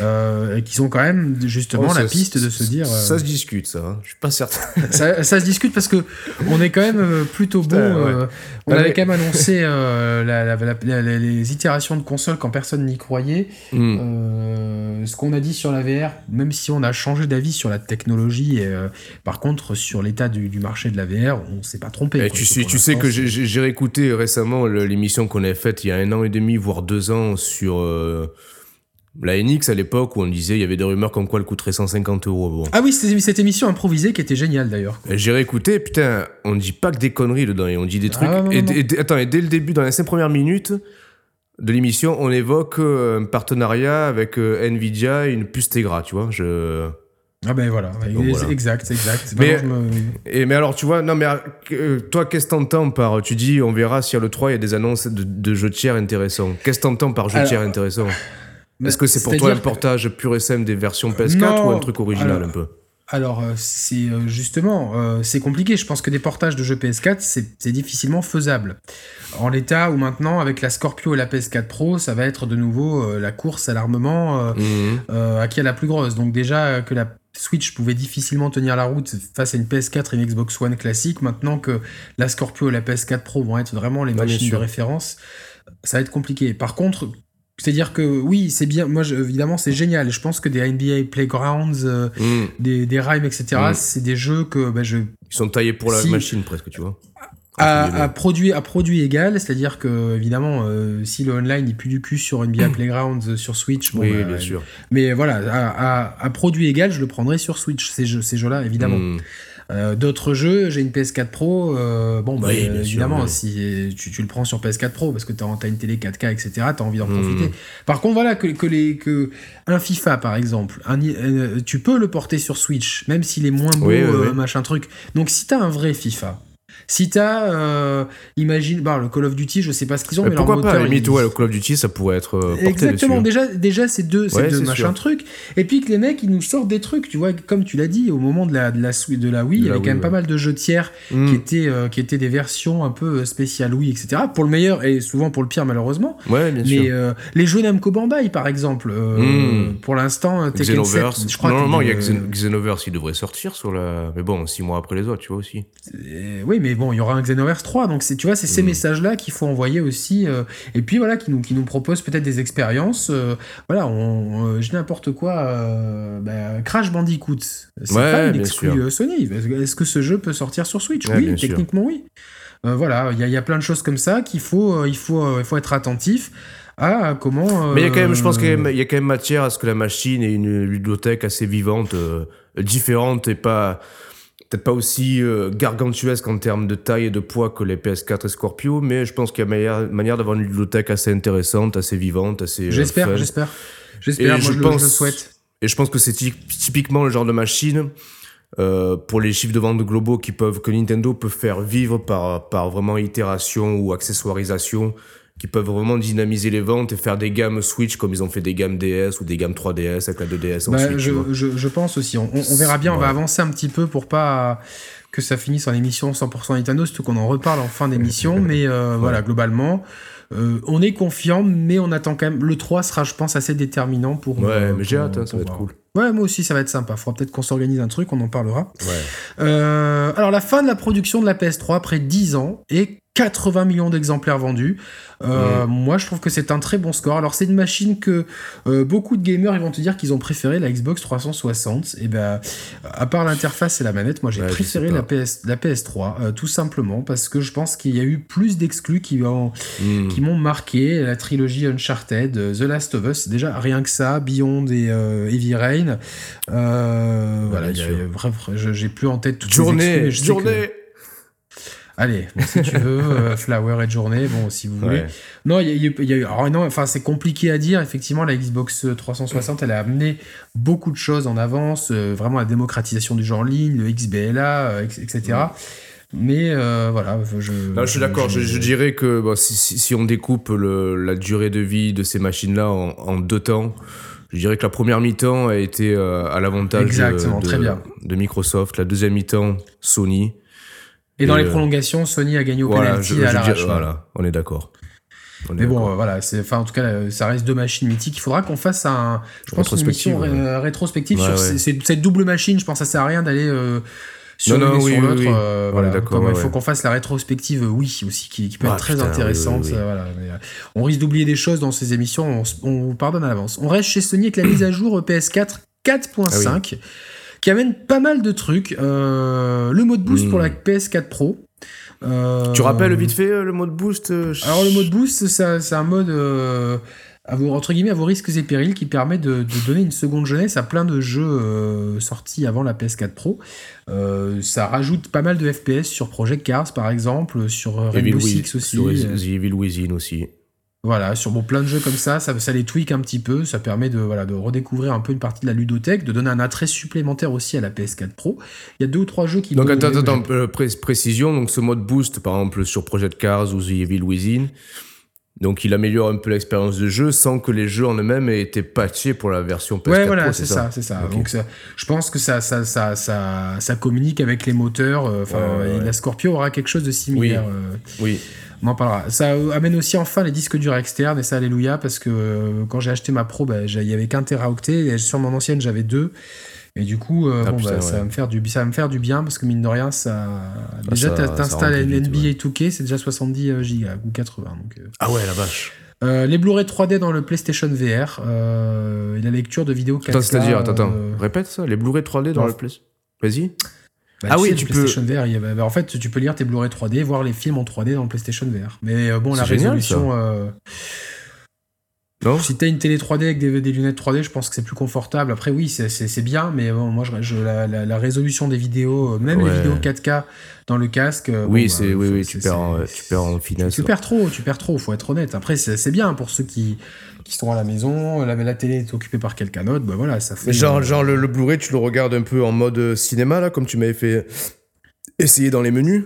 A: euh, et qu'ils ont quand même justement oh, la piste de se dire.
B: Ça euh, se discute, ça. Hein. Je suis pas certain.
A: ça, ça, se discute parce que on est quand même euh, plutôt bon. Euh, on avait quand même annoncé la, les itérations de consoles quand personne n'y croyait. Hmm. ce qu'on a dit sur la VR même si on a changé d'avis sur la technologie, et, euh, par contre, sur l'état du, marché de la VR, on s'est pas trompé.
B: tu sais, tu sais que j'ai réécouté récemment l'émission qu'on a faite il y a un an et demi, voire deux ans, sur euh, la NX à l'époque, où on disait il y avait des rumeurs comme quoi elle coûterait 150 euros.
A: Ah oui, c'était cette émission improvisée qui était géniale d'ailleurs.
B: J'ai réécouté, putain, on dit pas que des conneries dedans, on dit des trucs. Ah, et, attends, et dès le début, dans les cinq premières minutes, de l'émission, on évoque euh, un partenariat avec euh, Nvidia et une puce Tegra, tu vois. Je...
A: Ah ben voilà, exact, exact.
B: Mais, et, mais alors, tu vois, non mais euh, toi, qu'est-ce que t'entends par, tu dis, on verra si à l'E3 il y a des annonces de, jeux tiers intéressants. Qu'est-ce que t'entends par jeux tiers intéressants? Est-ce que c'est pour toi un portage pur et simple des versions PS4 ou un truc original un peu?
A: Alors, euh, c'est euh, justement, euh, c'est compliqué. Je pense que des portages de jeux PS4, c'est difficilement faisable. En l'état où maintenant, avec la Scorpio et la PS4 Pro, ça va être de nouveau la course à l'armement mhm. à qui a la plus grosse. Donc déjà que la Switch pouvait difficilement tenir la route face à une PS4 et une Xbox One classique, maintenant que la Scorpio et la PS4 Pro vont être vraiment les machines de référence, ça va être compliqué. Par contre, c'est-à-dire que oui, c'est bien. Moi, évidemment, c'est génial. Je pense que des NBA Playgrounds, euh, mm. des, des Rhymes, etc., mm. c'est des jeux que bah, je. Ils
B: sont taillés pour la machine presque, tu vois.
A: À, produit, à produit égal, c'est-à-dire que évidemment, euh, si le online n'est plus du cul sur NBA Playgrounds euh, sur Switch,
B: oui, bah, bien sûr.
A: Mais voilà, à, produit égal, je le prendrai sur Switch ces jeux, ces jeux-là, évidemment. Mm. Euh, d'autres jeux, j'ai une PS4 Pro. Euh, bon, bah, évidemment, si tu, le prends sur PS4 Pro parce que tu as, une télé 4K, etc., tu as envie d'en hmm. profiter. Par contre, voilà, que, que, les, que un FIFA, par exemple, euh, tu peux le porter sur Switch, même s'il est moins beau, machin truc. Donc, si tu as un vrai FIFA, si t'as, euh, imagine, bah, le Call of Duty, je sais pas ce qu'ils ont, mais, mais
B: pourquoi
A: pas,
B: limite, ouais, le Call of Duty, ça pourrait être euh,
A: Exactement,
B: dessus.
A: déjà, déjà c'est deux, c'est deux machins trucs. Et puis que les mecs, ils nous sortent des trucs, tu vois, comme tu l'as dit, au moment de la, de la, de la Wii, il y avait quand même pas mal de jeux tiers mm. qui, étaient, euh, qui étaient des versions un peu euh, spéciales Wii, etc. Pour le meilleur et souvent pour le pire, malheureusement.
B: Ouais, bien mais,
A: sûr. les jeux Namco Bandai, par exemple, mm. pour l'instant,
B: Xenoverse. Je crois Normalement, il y a Xenoverse, il devrait sortir sur la. Mais bon, six mois après les autres, tu vois aussi.
A: Oui, mais bon, il y aura un Xenoverse 3. Donc, tu vois, c'est ces mm. messages-là qu'il faut envoyer aussi. Euh, et puis, voilà, qui nous, qui nous proposent peut-être des expériences. Euh, voilà, on, euh, j'ai n'importe quoi. Bah, Crash Bandicoot. C'est pas une exclu Sony. Est-ce que ce jeu peut sortir sur Switch? Oui, techniquement, oui. voilà, il y, y, a plein de choses comme ça qu'il faut, il faut, il faut être attentif. à comment.
B: Mais il y a quand même, je pense qu'il y, a quand même matière à ce que la machine ait une bibliothèque assez vivante, différente et pas peut-être pas aussi euh, gargantuesque en termes de taille et de poids que les PS4 et Scorpio, mais je pense qu'il y a manière, manière d'avoir une bibliothèque assez intéressante, assez vivante, assez. Euh,
A: j'espère, j'espère. J'espère, moi je, pense, le souhaite.
B: Et je pense que c'est typiquement le genre de machine euh, pour les chiffres de vente globaux qui peuvent, que Nintendo peut faire vivre par, par vraiment itération ou accessoirisation qui peuvent vraiment dynamiser les ventes et faire des gammes Switch comme ils ont fait des gammes DS ou des gammes 3DS avec la 2DS
A: bah, ensuite. Je, je, je, pense aussi. On, on verra bien, on va avancer un petit peu pour pas que ça finisse en émission 100% Nintendo, surtout qu'on en reparle en fin d'émission. mais euh, voilà, globalement, euh, on est confiant, mais on attend quand même. Le 3 sera, je pense, assez déterminant pour.
B: Ouais, euh, mais j'ai hâte, hein, ça va être cool.
A: Ouais, moi aussi, ça va être sympa. Faudra peut-être qu'on s'organise un truc, on en parlera. Ouais. alors, la fin de la production de la PS3 après 10 ans et 80 millions d'exemplaires vendus. Euh, moi, je trouve que c'est un très bon score. Alors, c'est une machine que euh, beaucoup de gamers ils vont te dire qu'ils ont préféré la Xbox 360. Et ben, à part l'interface et la manette, moi j'ai préféré la, PS, la PS3, euh, tout simplement parce que je pense qu'il y a eu plus d'exclus qui, qui m'ont marqué. La trilogie Uncharted, The Last of Us, déjà rien que ça, Beyond et Heavy Rain. voilà, j'ai plus en tête toutes
B: journée, les journée.
A: Allez, si tu veux, euh, Flower et Journée, bon, si vous voulez. Non, il y, a eu. non, enfin, c'est compliqué à dire. Effectivement, la Xbox 360, elle a amené beaucoup de choses en avance, euh, vraiment la démocratisation du jeu en ligne, le XBLA, euh, etc. Mais voilà, je.
B: je suis d'accord. Je, dirais que si, on découpe la durée de vie de ces machines-là en, deux temps, je dirais que la première mi-temps a été à l'avantage de, de, Microsoft, la deuxième mi-temps Sony,
A: et, dans les euh, prolongations, Sony a gagné au penalty à l'arrache.
B: Voilà, on est d'accord.
A: Mais bon, euh, voilà, c'est, enfin, en tout cas, euh, ça reste deux machines mythiques. Il faudra qu'on fasse un, je pense, une émission rétrospective sur cette double machine. Je pense que ça sert à rien d'aller sur l'une sur l'autre. voilà, il faut qu'on fasse la rétrospective, oui, aussi, qui, peut être très intéressante. on risque d'oublier des choses dans ces émissions. On, on pardonne à l'avance. On reste chez Sony avec la mise à jour PS4 4.5 qui amène pas mal de trucs. Euh, le mode boost pour la hmm. PS4 Pro.
B: Euh, tu rappelles vite fait euh, le mode boost
A: Alors le mode boost, c'est un mode à vos, entre guillemets à vos risques et périls qui permet de, donner une seconde jeunesse à plein de jeux sortis avant la PS4 Pro. ça rajoute pas mal de FPS sur Project Cars par exemple, sur Rainbow Six aussi. Sur
B: Evil Within aussi.
A: Voilà, sur bon, plein de jeux comme ça, ça, ça les tweak un petit peu, ça permet de, voilà, de redécouvrir un peu une partie de la ludothèque, de donner un attrait supplémentaire aussi à la PS4 Pro. Il y a deux ou trois jeux qui...
B: Donc attends, attends, euh, précision, donc ce mode boost, par exemple sur Project Cars ou The Evil Within, donc il améliore un peu l'expérience de jeu sans que les jeux en eux-mêmes aient été patchés pour la version PS4
A: ouais, voilà, c'est ça, c'est ça. Donc je pense que ça ça, ça, ça, ça, communique avec les moteurs. Euh, enfin, la Scorpio aura quelque chose de similaire.
B: oui.
A: Euh, on en parlera. Ça amène aussi enfin les disques durs externes et ça, alléluia, parce que euh, quand j'ai acheté ma Pro, bah, il y avait qu'un teraoctet et sur mon ancienne, j'avais deux. Et du coup, euh, ah, bah, ça, va me faire du, ça va me faire du bien parce que mine de rien, ça. Ah, déjà, t'installes NBA 2K, c'est déjà 70 Go ou 80. Donc,
B: euh. Ah ouais, la vache.
A: les Blu-ray 3D dans le PlayStation VR et la lecture de vidéos 4K.
B: c'est-à-dire, attends, attends, répète ça, les Blu-ray 3D dans le PlayStation. Vas-y.
A: Bah, ah oui, tu peux. VR, bah, en fait, tu peux lire tes Blu-ray 3D, voir les films en 3D dans le PlayStation VR. Mais euh, bon, la résolution. Euh, non si t'as une télé 3D avec des, lunettes 3D, je pense que c'est plus confortable. Après, oui, c'est bien, mais bon, moi, je, la, résolution des vidéos, euh, même les vidéos 4K dans le casque.
B: Oui, c'est bah, oui, oui, tu perds, en, tu perds en finesse.
A: Tu perds trop, tu perds trop. Faut être honnête. Après, c'est bien pour ceux qui qui sont à la maison, la, la télé est occupée par quelqu'un d'autre, bah voilà, ça fait.
B: genre, genre le, Blu-ray, tu le regardes un peu en mode euh, cinéma, là, comme tu m'avais fait essayer dans les menus?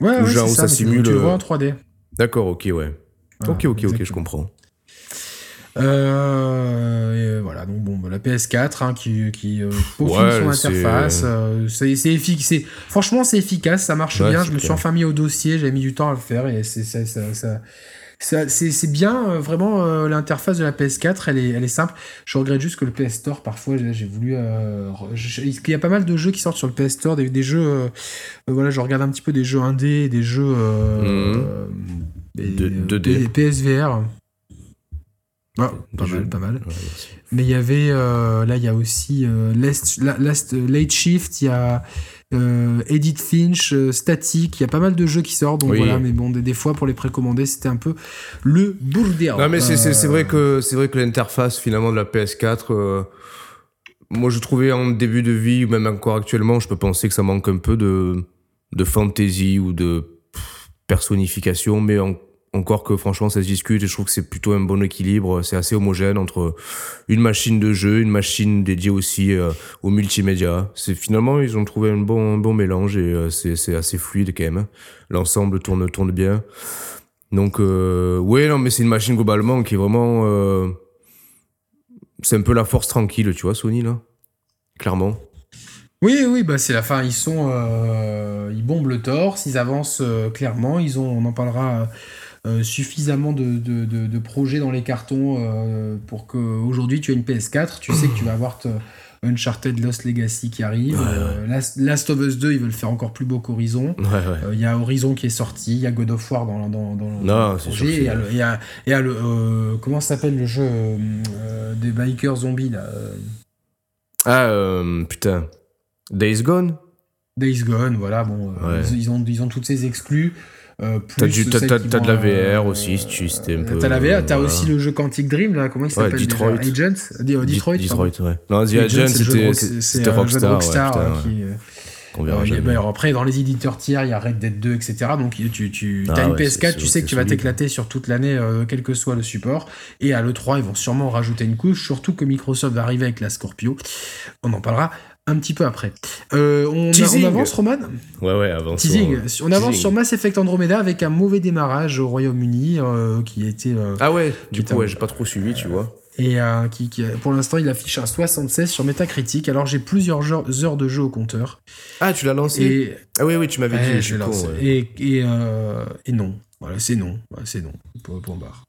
A: Ouais, ouais genre ça, simule. Tu, le vois en 3D.
B: D'accord, ok, ouais. ok, ok, ok, je comprends.
A: Euh, voilà, donc bon, bah, la PS4 hein, qui, qui euh, son interface. Euh, c'est efficace. Franchement, c'est efficace, ça marche bien. Je me suis enfin mis au dossier, j'ai mis du temps à le faire et c'est ça, ça, c'est bien, euh, vraiment, euh, l'interface de la PS4, elle est, elle est simple. Je regrette juste que le PS Store, parfois, j'ai voulu. Euh, il y a pas mal de jeux qui sortent sur le PS Store, des, jeux. voilà, je regarde un petit peu des jeux indés, des jeux. Mmh.
B: de,
A: Des PSVR. Ah, pas mal, pas mal. Mais il y avait. là, il y a aussi Last, Late Shift, il y a euh, Edith Finch, euh, Static, il y a pas mal de jeux qui sortent, donc voilà, mais bon, des, fois pour les précommander, c'était un peu le bordel.
B: Non, mais c'est vrai que c'est vrai que l'interface finalement de la PS4, euh, moi je trouvais en début de vie, ou même encore actuellement, je peux penser que ça manque un peu de, de fantaisie ou de personnification, mais en encore que franchement ça se discute et je trouve que c'est plutôt un bon équilibre, c'est assez homogène entre une machine de jeu, une machine dédiée aussi euh, au multimédia. C'est finalement ils ont trouvé un bon bon mélange et euh, c'est assez fluide quand même. L'ensemble tourne tourne bien. Donc euh, ouais non mais c'est une machine globalement qui est vraiment euh, c'est un peu la force tranquille, tu vois Sony là. Clairement.
A: Oui, oui, bah c'est la fin. Ils sont, ils bombent le torse, ils avancent clairement. Ils ont, on en parlera euh, suffisamment de, projets dans les cartons euh, pour qu'aujourd'hui tu aies une PS4, tu sais que tu vas avoir Uncharted Lost Legacy qui arrive, euh, Last, of Us 2 ils veulent faire encore plus beau qu'Horizon, il y a Horizon qui est sorti, il y a God of War dans, dans,
B: dans, le projet,
A: il y a, le, comment s'appelle le jeu des bikers zombies là
B: Ah putain, Days Gone?
A: Days Gone, voilà, bon, ils, ont, ils ont toutes ces exclus.
B: Euh, t'as, de la VR euh, aussi, si tu c'était un peu.
A: T'as la VR, t'as aussi le jeu Quantic Dream, là, comment il s'appelle
B: ouais, Detroit.
A: Agent
B: Detroit. Detroit, ouais. Non, The Agent, c'était,
A: Rockstar.
B: Rockstar
A: ouais,
B: qui,
A: après, dans les éditeurs tiers, il y a Red Dead 2, etc. Donc tu, tu ah as une PS4, tu sais que tu vas t'éclater sur toute l'année, quel que soit le support. Et à l'E3, ils vont sûrement rajouter une couche, surtout que Microsoft va arriver avec la Scorpio. On en parlera un petit peu après. Euh, on, avance, Roman
B: Ouais, ouais, avance.
A: Teasing. On avance sur Mass Effect Andromeda avec un mauvais démarrage au Royaume-Uni euh, qui était. Euh,
B: ah ouais, du coup, ouais, j'ai pas trop suivi, tu vois.
A: Et qui, pour l'instant, il affiche un 76 sur Metacritic. Alors, j'ai plusieurs heures de jeu au compteur.
B: Ah, tu l'as lancé Ah oui, oui, tu m'avais dit.
A: Je lancé. Et, et, et, non. Voilà, c'est non. c'est non. Point barre.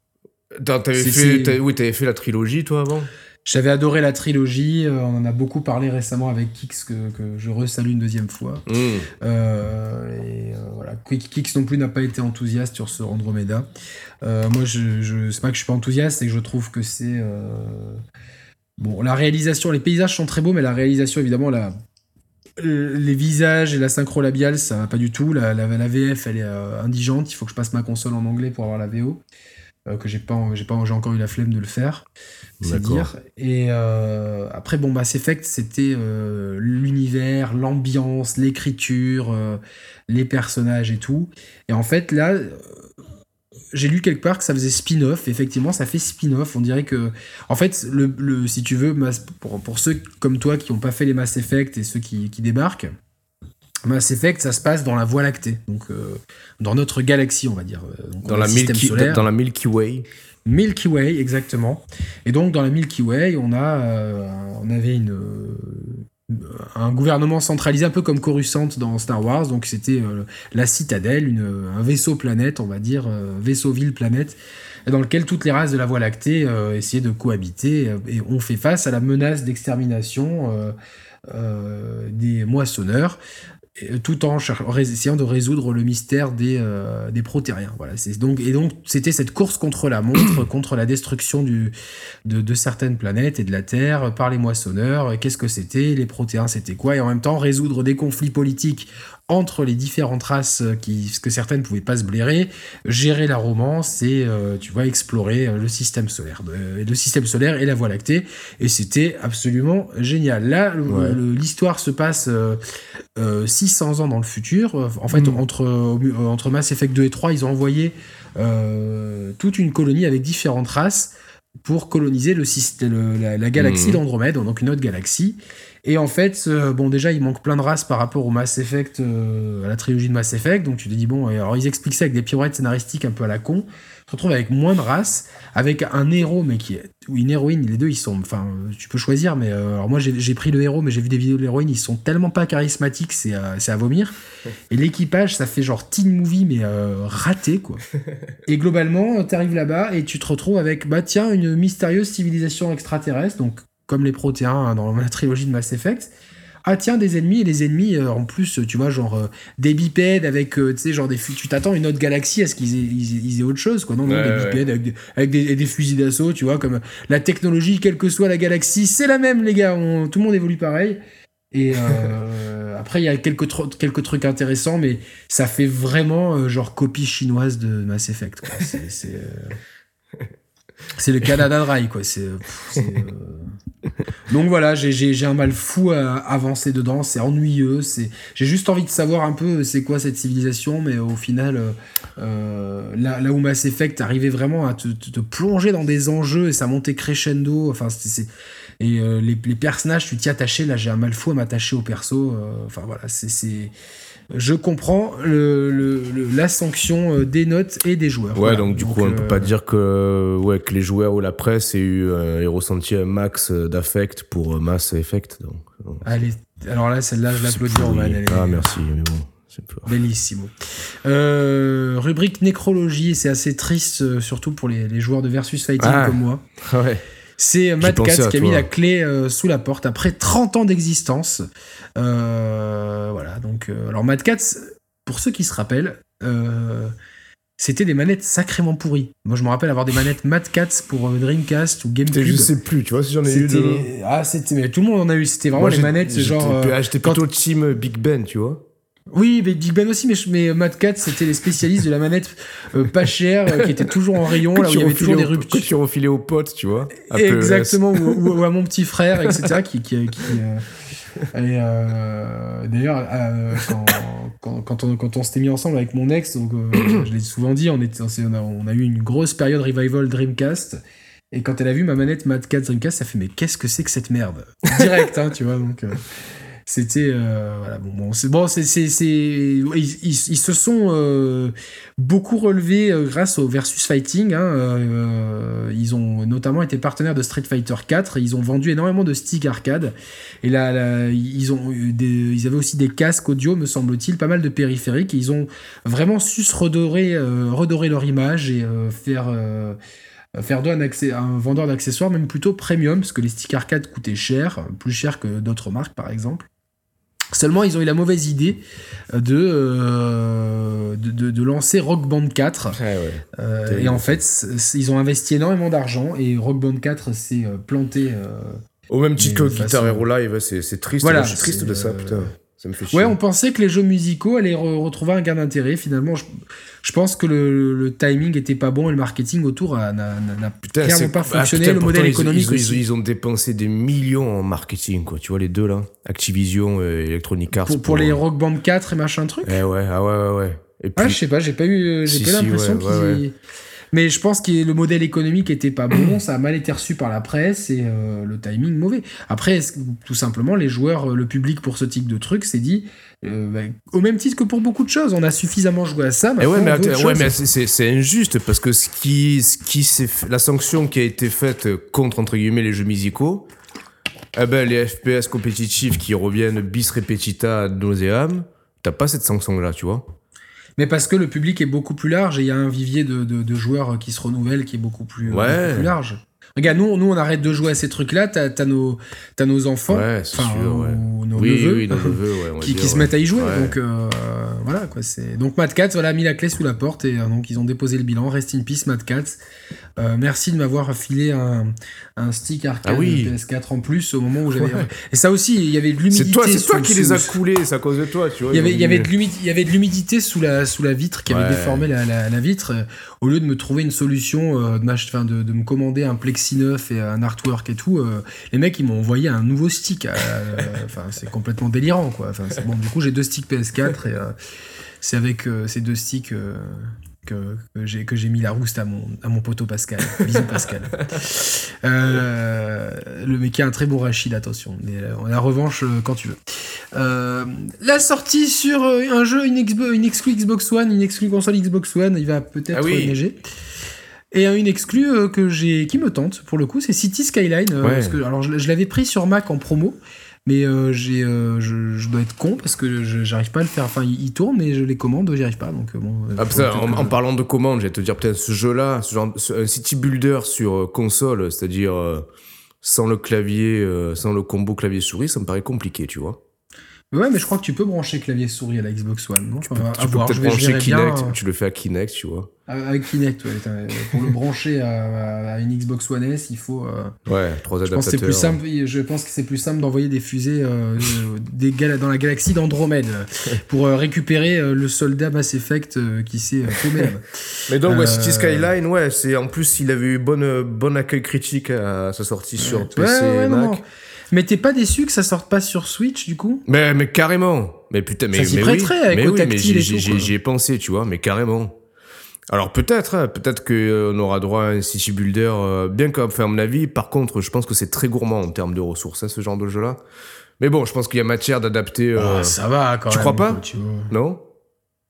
B: T'avais fait, oui, t'avais fait la trilogie, toi, avant?
A: J'avais adoré la trilogie, euh, on en a beaucoup parlé récemment avec Kix que, que je resalue une deuxième fois. Mm. Euh, et euh, voilà, Kix non plus n'a pas été enthousiaste sur ce Andromeda. moi, je, je c'est pas que je suis pas enthousiaste, c'est que je trouve que c'est bon, la réalisation, les paysages sont très beaux, mais la réalisation évidemment la les visages et la synchro labiale, ça va pas du tout. La, la, la VF, elle est indigente. Il faut que je passe ma console en anglais pour avoir la VO. Que j'ai pas, j'ai pas, j'ai encore eu la flemme de le faire c'est dire. Et euh, après, bon, Mass Effect, c'était euh, l'univers, l'ambiance, l'écriture, euh, les personnages et tout. Et en fait, là, j'ai lu quelque part que ça faisait spin-off. Effectivement, ça fait spin-off. On dirait que, en fait, le, si tu veux, pour, pour, ceux comme toi qui n'ont pas fait les Mass Effect et ceux qui, qui, débarquent, Mass Effect, ça se passe dans la Voie lactée, donc dans notre galaxie, on va dire,
B: dans, la Milky, dans la Milky Way.
A: Milky Way, exactement. Et donc, dans la Milky Way, on, a, euh, on avait une, euh, un gouvernement centralisé, un peu comme Coruscant dans Star Wars. Donc, c'était euh, la citadelle, une, un vaisseau-planète, on va dire, vaisseau-ville-planète, dans lequel toutes les races de la Voie lactée essayaient de cohabiter et ont fait face à la menace d'extermination. des moissonneurs tout en essayant de résoudre le mystère des, euh, des protériens. Voilà, donc, et donc, c'était cette course contre la montre, contre la destruction du, de, de, certaines planètes et de la Terre par les moissonneurs. Qu'est-ce que c'était? Les protéins, c'était quoi? Et en même temps, résoudre des conflits politiques entre les différentes races qui, que certaines pouvaient pas se blairer, gérer la romance et, euh, tu vois, explorer euh, le système solaire, le système solaire et la Voie lactée. Et c'était absolument génial. Là, l'histoire se passe 600 ans dans le futur. En fait, mm. entre, entre Mass Effect 2 et 3, ils ont envoyé toute une colonie avec différentes races pour coloniser le, la, la, galaxie mm. d'Andromède, donc une autre galaxie. Et en fait, euh, bon, déjà, il manque plein de races par rapport au Mass Effect, euh, à la trilogie de Mass Effect. Donc tu te dis, bon, alors ils expliquent ça avec des pirouettes scénaristiques un peu à la con. Tu te retrouves avec moins de races, avec un héros, mais qui est. ou une héroïne, les deux, ils sont. Enfin, tu peux choisir, mais. Euh, alors moi, j'ai pris le héros, mais j'ai vu des vidéos de l'héroïne, ils sont tellement pas charismatiques, c'est à vomir. Et l'équipage, ça fait genre teen movie, mais raté, quoi. Et globalement, tu arrives là-bas et tu te retrouves avec, bah tiens, une mystérieuse civilisation extraterrestre, donc comme les protéins hein, dans la trilogie de Mass Effect. Ah tiens, des ennemis, et les ennemis, euh, en plus, tu vois, genre euh, des bipèdes avec, euh, tu sais, genre des... Tu t'attends une autre galaxie à ce qu'ils aient, aient, autre chose, quoi. Non, non, des bipèdes avec, des, fusils d'assaut, tu vois, comme la technologie, quelle que soit la galaxie, c'est la même, les gars, tout le monde évolue pareil. Et après, il y a quelques, quelques trucs intéressants, mais ça fait vraiment genre copie chinoise de Mass Effect. C'est c'est le Canada Dry, quoi. C'est donc voilà, j'ai un mal fou à avancer dedans, c'est ennuyeux, j'ai juste envie de savoir un peu c'est quoi cette civilisation, mais au final, euh, euh, là, là, où Mass Effect arrivait vraiment à te, plonger dans des enjeux et ça montait crescendo, enfin et euh, les, personnages, tu t'y attachais, là j'ai un mal fou à m'attacher au perso, enfin voilà, c'est je comprends le, la sanction euh, des notes et des joueurs.
B: Ouais, donc du coup, on ne peut pas euh, dire que, ouais, que les joueurs ou la presse aient, eu, aient ressenti un max d'affect pour Mass Effect. Donc,
A: Allez, alors là, celle-là, je l'applaudis en
B: Ah, merci, mais bon.
A: Bellissimo. Euh, rubrique nécrologie, c'est assez triste, surtout pour les, les, joueurs de Versus Fighting ah. comme moi.
B: Ouais.
A: C'est Matt Katz qui a mis la clé sous la porte après 30 ans d'existence. Euh, voilà, donc, euh, alors Mad Cats, pour ceux qui se rappellent, euh, c'était des manettes sacrément pourries. Moi, je me rappelle avoir des manettes Mad Cats pour Dreamcast ou GameCube.
B: Je sais plus, tu vois, si j'en ai eu.
A: Ah, c'était, mais tout le monde en a eu. C'était vraiment les manettes, genre.
B: J'étais plutôt team Big Ben, tu vois.
A: Oui, mais Big Ben aussi, mais, mais Mad Cat, c'était les spécialistes de la manette pas chère, qui était toujours en rayon, là où il y avait toujours des ruptures.
B: Que tu refilais aux potes, tu vois.
A: Exactement, ou, à mon petit frère, etc., qui, qui, Et d'ailleurs, quand, quand, on, quand on s'était mis ensemble avec mon ex, donc, je l'ai souvent dit, on, était, on, a, on a eu une grosse période revival Dreamcast. Et quand elle a vu ma manette Mad Cat Dreamcast, ça fait mais qu'est-ce que c'est que cette merde? Direct, hein, tu vois. Donc euh, c'était euh, voilà bon, bon c'est bon c'est c'est ils, ils, se sont euh, beaucoup relevés grâce au versus fighting. Hein, ils ont notamment été partenaires de Street Fighter 4. Ils ont vendu énormément de sticks arcade. Et là, ils ont des, ils avaient aussi des casques audio, me semble-t-il, pas mal de périphériques. Ils ont vraiment su se redorer redorer leur image et faire euh, faire d'eux un, un, vendeur d'accessoires même plutôt premium, parce que les sticks arcade coûtaient cher, plus cher que d'autres marques par exemple. Seulement, ils ont eu la mauvaise idée euh, de, de, de, lancer Rock Band 4. Euh, et en fait, ils ont investi énormément d'argent et Rock Band 4 s'est planté.
B: Au même titre que Guitar Hero Live, c'est triste. Voilà, je suis triste de ça, putain. Ça me fait
A: chier. Ouais, on pensait que les jeux musicaux allaient retrouver un gain d'intérêt. Finalement, je, je pense que le, timing était pas bon et le marketing autour n'a clairement pas fonctionné. le modèle économique
B: ils,
A: aussi.
B: Ils, ont dépensé des millions en marketing, quoi. Tu vois, les deux là Activision et Electronic Arts.
A: Pour, les Rock Band 4 et machin truc
B: eh ouais, ah ouais, ouais, ouais.
A: Et ah, je sais pas, j'ai pas eu, j'ai pas l'impression qu'ils. Mais je pense que le modèle économique était pas bon, ça a mal été reçu par la presse et euh, le timing mauvais. Après, tout simplement, les joueurs, le public pour ce type de truc s'est dit, euh, bah, au même titre que pour beaucoup de choses, on a suffisamment joué à ça.
B: Et ouais, mais, ouais, mais c'est injuste parce que ce qui, ce qui la sanction qui a été faite contre entre guillemets les jeux musicaux, eh ben les FPS compétitifs qui reviennent bis repetita ad nauseam, t'as pas cette sanction là, tu vois.
A: Mais parce que le public est beaucoup plus large et il y a un vivier de, de, joueurs qui se renouvellent qui est beaucoup plus, beaucoup plus large. Regarde, nous, nous, on arrête de jouer à ces trucs-là. T'as as nos, as nos enfants,
B: ouais,
A: nos neveux, qui, qui se mettent à y jouer. Donc euh, voilà quoi. C'est donc Mad Cats, voilà, a mis la clé sous la porte et euh, donc ils ont déposé le bilan. Rest in peace, Mad Cats. Euh, merci de m'avoir filé un, un stick arcade ah PS4 en plus au moment où j'avais. Et ça aussi, il y avait de l'humidité.
B: C'est toi, c'est toi qui les a coulés, c'est à cause de toi, tu vois.
A: Il y avait, il y avait de l'humidité, il y avait de l'humidité sous la sous la vitre qui avait déformé la, la, vitre. Au lieu de me trouver une solution, de, de, me commander un plexi neuf et un artwork et tout, les mecs ils m'ont envoyé un nouveau stick. Enfin, c'est complètement délirant quoi. Bon. Du coup, j'ai deux sticks PS4 et c'est avec ces deux sticks que, j'ai que j'ai mis la rouste à mon à mon poteau Pascal. Bisous Pascal. Euh, le mec qui a un très beau Rachid, attention. Mais euh, la revanche euh, quand tu veux. la sortie sur un jeu, une, une exclue Xbox One, une exclue console Xbox One, il va peut-être ah neiger. Et une exclue que j'ai qui me tente pour le coup, c'est City Skyline. parce que, alors je l'avais pris sur Mac en promo. Mais euh, j'ai, euh, je, dois être con parce que j'arrive pas à le faire. Enfin, il, tourne, mais je les commande, j'y arrive pas. Donc euh, bon.
B: Ah, en, parlant de commandes, je vais te dire peut-être ce jeu-là, ce genre, un city builder sur console, c'est-à-dire sans le clavier, sans le combo clavier souris, ça me paraît compliqué, tu vois.
A: Ouais, mais je crois que tu peux brancher clavier souris à la Xbox One, non?
B: Tu peux, peut-être brancher Kinect, tu le fais à Kinect, tu vois.
A: Avec Kinect, ouais. Pour le brancher à, une Xbox One S, il faut. Euh,
B: ouais, trois adaptateurs.
A: Je pense, plus simple, je pense que c'est plus simple d'envoyer des fusées euh, des dans la galaxie d'Andromède pour euh, récupérer le soldat Mass Effect qui s'est paumé
B: Mais donc, City Skyline, ouais, c'est en plus, il avait eu bon, bon accueil critique à sa sortie sur PC et Mac.
A: Mais t'es pas déçu que ça sorte pas sur Switch du coup?
B: Mais mais carrément. Mais putain mais
A: ça
B: mais
A: prêterait
B: oui.
A: avec mais oui,
B: j'y ai pensé, tu vois, mais carrément. Alors peut-être, hein, peut-être qu'on euh, aura droit à un city builder euh, bien comme fait à mon avis. Par contre, je pense que c'est très gourmand en termes de ressources, hein, ce genre de jeu-là. Mais bon, je pense qu'il y a matière d'adapter.
A: Euh... ça va quand
B: tu
A: même.
B: Crois pas non?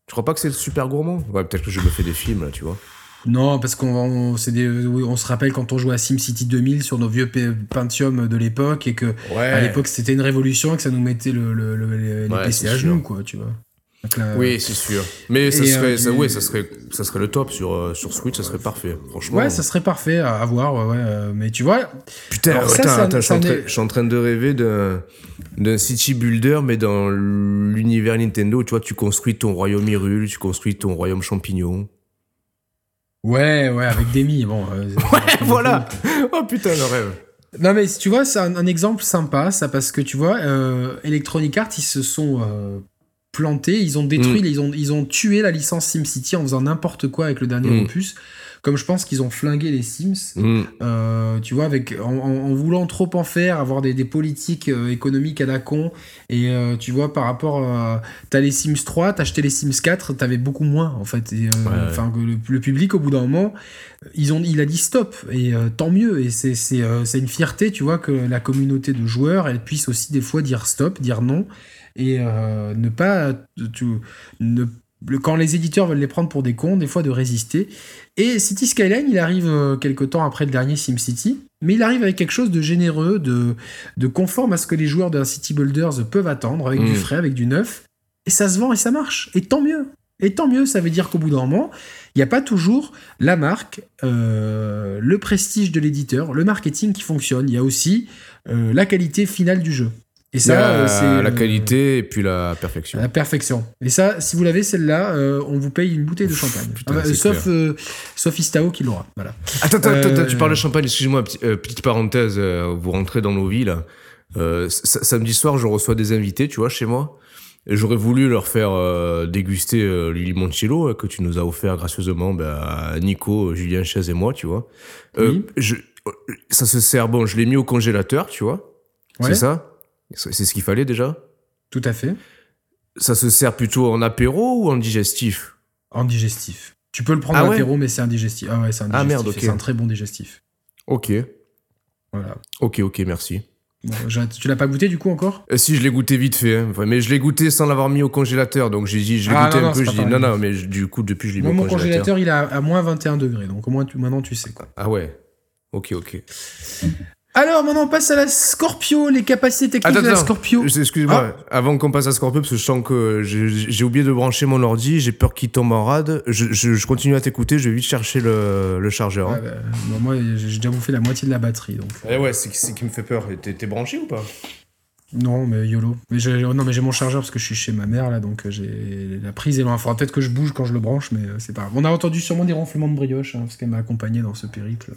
B: Tu crois pas que c'est super gourmand? Ouais, peut-être que je me fais des films là, tu vois.
A: Non, parce qu'on on, se rappelle quand on jouait à SimCity 2000 sur nos vieux Pentium de l'époque et que à l'époque c'était une révolution et que ça nous mettait le, les PC à genoux, quoi, tu vois.
B: oui, c'est sûr. Mais ça serait, euh, ça, ouais, ça serait, ça serait le top sur euh, sur Switch, ça serait parfait. Franchement.
A: Ouais, ça serait parfait à, voir. Ouais, euh, mais tu vois.
B: Putain, je, suis en train de rêver d'un d'un city builder, mais dans l'univers Nintendo. Tu vois, tu construis ton royaume Hyrule, tu construis ton royaume champignon.
A: Ouais, ouais, avec Demi, bon.
B: Euh, ouais, voilà. Oh putain, le rêve.
A: Non mais tu vois, c'est un, exemple sympa, ça, parce que tu vois, euh, Electronic Arts, ils se sont euh, plantés, ils ont détruit, mm. ils, ont, ils ont tué la licence SimCity en faisant n'importe quoi avec le dernier mm. opus comme je pense qu'ils ont flingué les Sims. Mm. Euh, tu vois, avec en, voulant trop en faire, avoir des, politiques euh, économiques à la con. Et tu vois, par rapport à. T'as les Sims 3, t'as acheté les Sims 4, t'avais beaucoup moins, en fait. Enfin, le, public, au bout d'un moment, ils ont, il a dit stop. Et tant mieux. Et c'est une fierté, tu vois, que la communauté de joueurs, elle puisse aussi des fois dire stop, dire non et euh, ne pas ne, quand les éditeurs veulent les prendre pour des cons, des fois de résister. Et City Skyline, il arrive euh, quelques temps après le dernier SimCity, mais il arrive avec quelque chose de généreux, de, de conforme à ce que les joueurs d'un City Builders peuvent attendre, avec du mm. frais, avec du neuf. Et ça se vend et ça marche. Et tant mieux. Et tant mieux, ça veut dire qu'au bout d'un moment, il n'y a pas toujours la marque, euh, le prestige de l'éditeur, le marketing qui fonctionne. Il y a aussi la qualité finale du jeu.
B: Et ça, c'est la qualité et puis la perfection.
A: La perfection. Et ça, si vous l'avez celle-là, euh, on vous paye une bouteille de champagne. Ah bah, sauf, euh, sauf Istao qui l'aura. Voilà.
B: Attends, attends, attends, tu parles de champagne. Excuse-moi, euh, petite parenthèse. vous rentrez dans nos villes. samedi soir, je reçois des invités, tu vois, chez moi. J'aurais voulu leur faire déguster euh, limoncello que tu nous as offert gracieusement ben, à Nico, Julien Chaise et moi, tu vois. Oui. Je, ça se sert bon. Je l'ai mis au congélateur, tu vois. C'est ça? C'est ce qu'il fallait déjà
A: Tout à fait.
B: Ça se sert plutôt en apéro ou en digestif?
A: En digestif. Tu peux le prendre ah en apéro, mais c'est un digestif. Ah ouais, c'est un digestif. Ah merde, ok. C'est un très bon digestif.
B: Ok. Voilà. Ok, ok, merci.
A: tu l'as pas goûté du coup encore?
B: Euh, Si, je l'ai goûté vite fait, hein. mais je l'ai goûté sans l'avoir mis au congélateur. Donc j'ai dit, je l'ai ah, goûté un peu, je dis non, non, mais du coup, depuis, je l'ai mis au
A: congélateur. Mon congélateur, il est à, moins 21 degrés, donc au moins maintenant tu sais quoi.
B: Ah ouais Ok, ok.
A: Alors maintenant on passe à la Scorpio, les capacités techniques de la Scorpio.
B: Excuse-moi, ah. avant qu'on passe à Scorpio, parce que je sens que j'ai oublié de brancher mon ordi, j'ai peur qu'il tombe en rade. Je, continue à t'écouter, je vais vite chercher le, chargeur. Hein.
A: Bah, moi j'ai déjà bouffé la moitié de la batterie. Donc.
B: Eh ouais, c'est ce qui me fait peur. T'es branché ou pas?
A: Non, mais YOLO. Mais non, mais j'ai mon chargeur parce que je suis chez ma mère là, donc euh, j'ai la prise est loin. Faudra peut-être que je bouge quand je le branche, mais euh, c'est pas grave. On a entendu sûrement des ronflements de brioche hein, parce qu'elle m'a accompagné dans ce périple.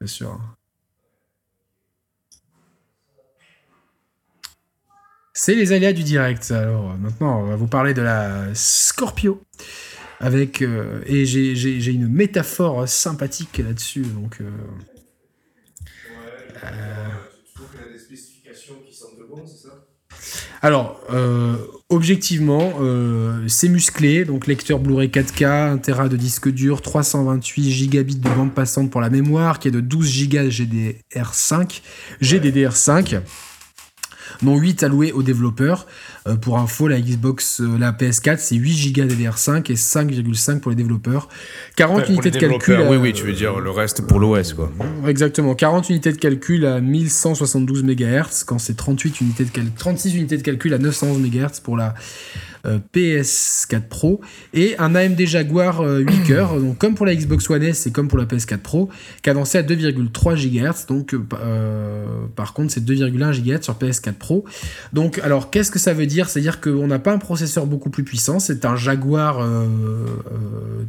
A: Bien sûr. C'est les aléas du direct. Alors maintenant, on va vous parler de la Scorpio. Avec, euh, et j'ai une métaphore sympathique là-dessus. Donc, euh, Alors, euh, objectivement, c'est musclé, donc lecteur Blu-ray 4K, 1 Tera de disque dur, 328 gigabits de bande passante pour la mémoire, qui est de 12 Go GDR5, GDDR5 dont 8 alloués aux développeurs. Euh, pour info, la Xbox, euh, la PS4, c'est 8 Go DDR5 et 5,5 pour les développeurs. 40 unités de calcul.
B: oui, oui, tu veux dire le reste pour l'OS, quoi.
A: Exactement. 40 unités de calcul à 1172 MHz, quand c'est 38 unités de 36 unités de calcul à 911 MHz pour la euh, PS4 Pro et un AMD Jaguar 8 euh, cœurs, donc comme pour la Xbox One S et comme pour la PS4 Pro, cadencé à 2,3 GHz. Donc euh, par contre, c'est 2,1 GHz sur PS4 Pro. Donc alors qu'est-ce que ça veut dire? C'est-à-dire qu'on n'a pas un processeur beaucoup plus puissant, c'est un Jaguar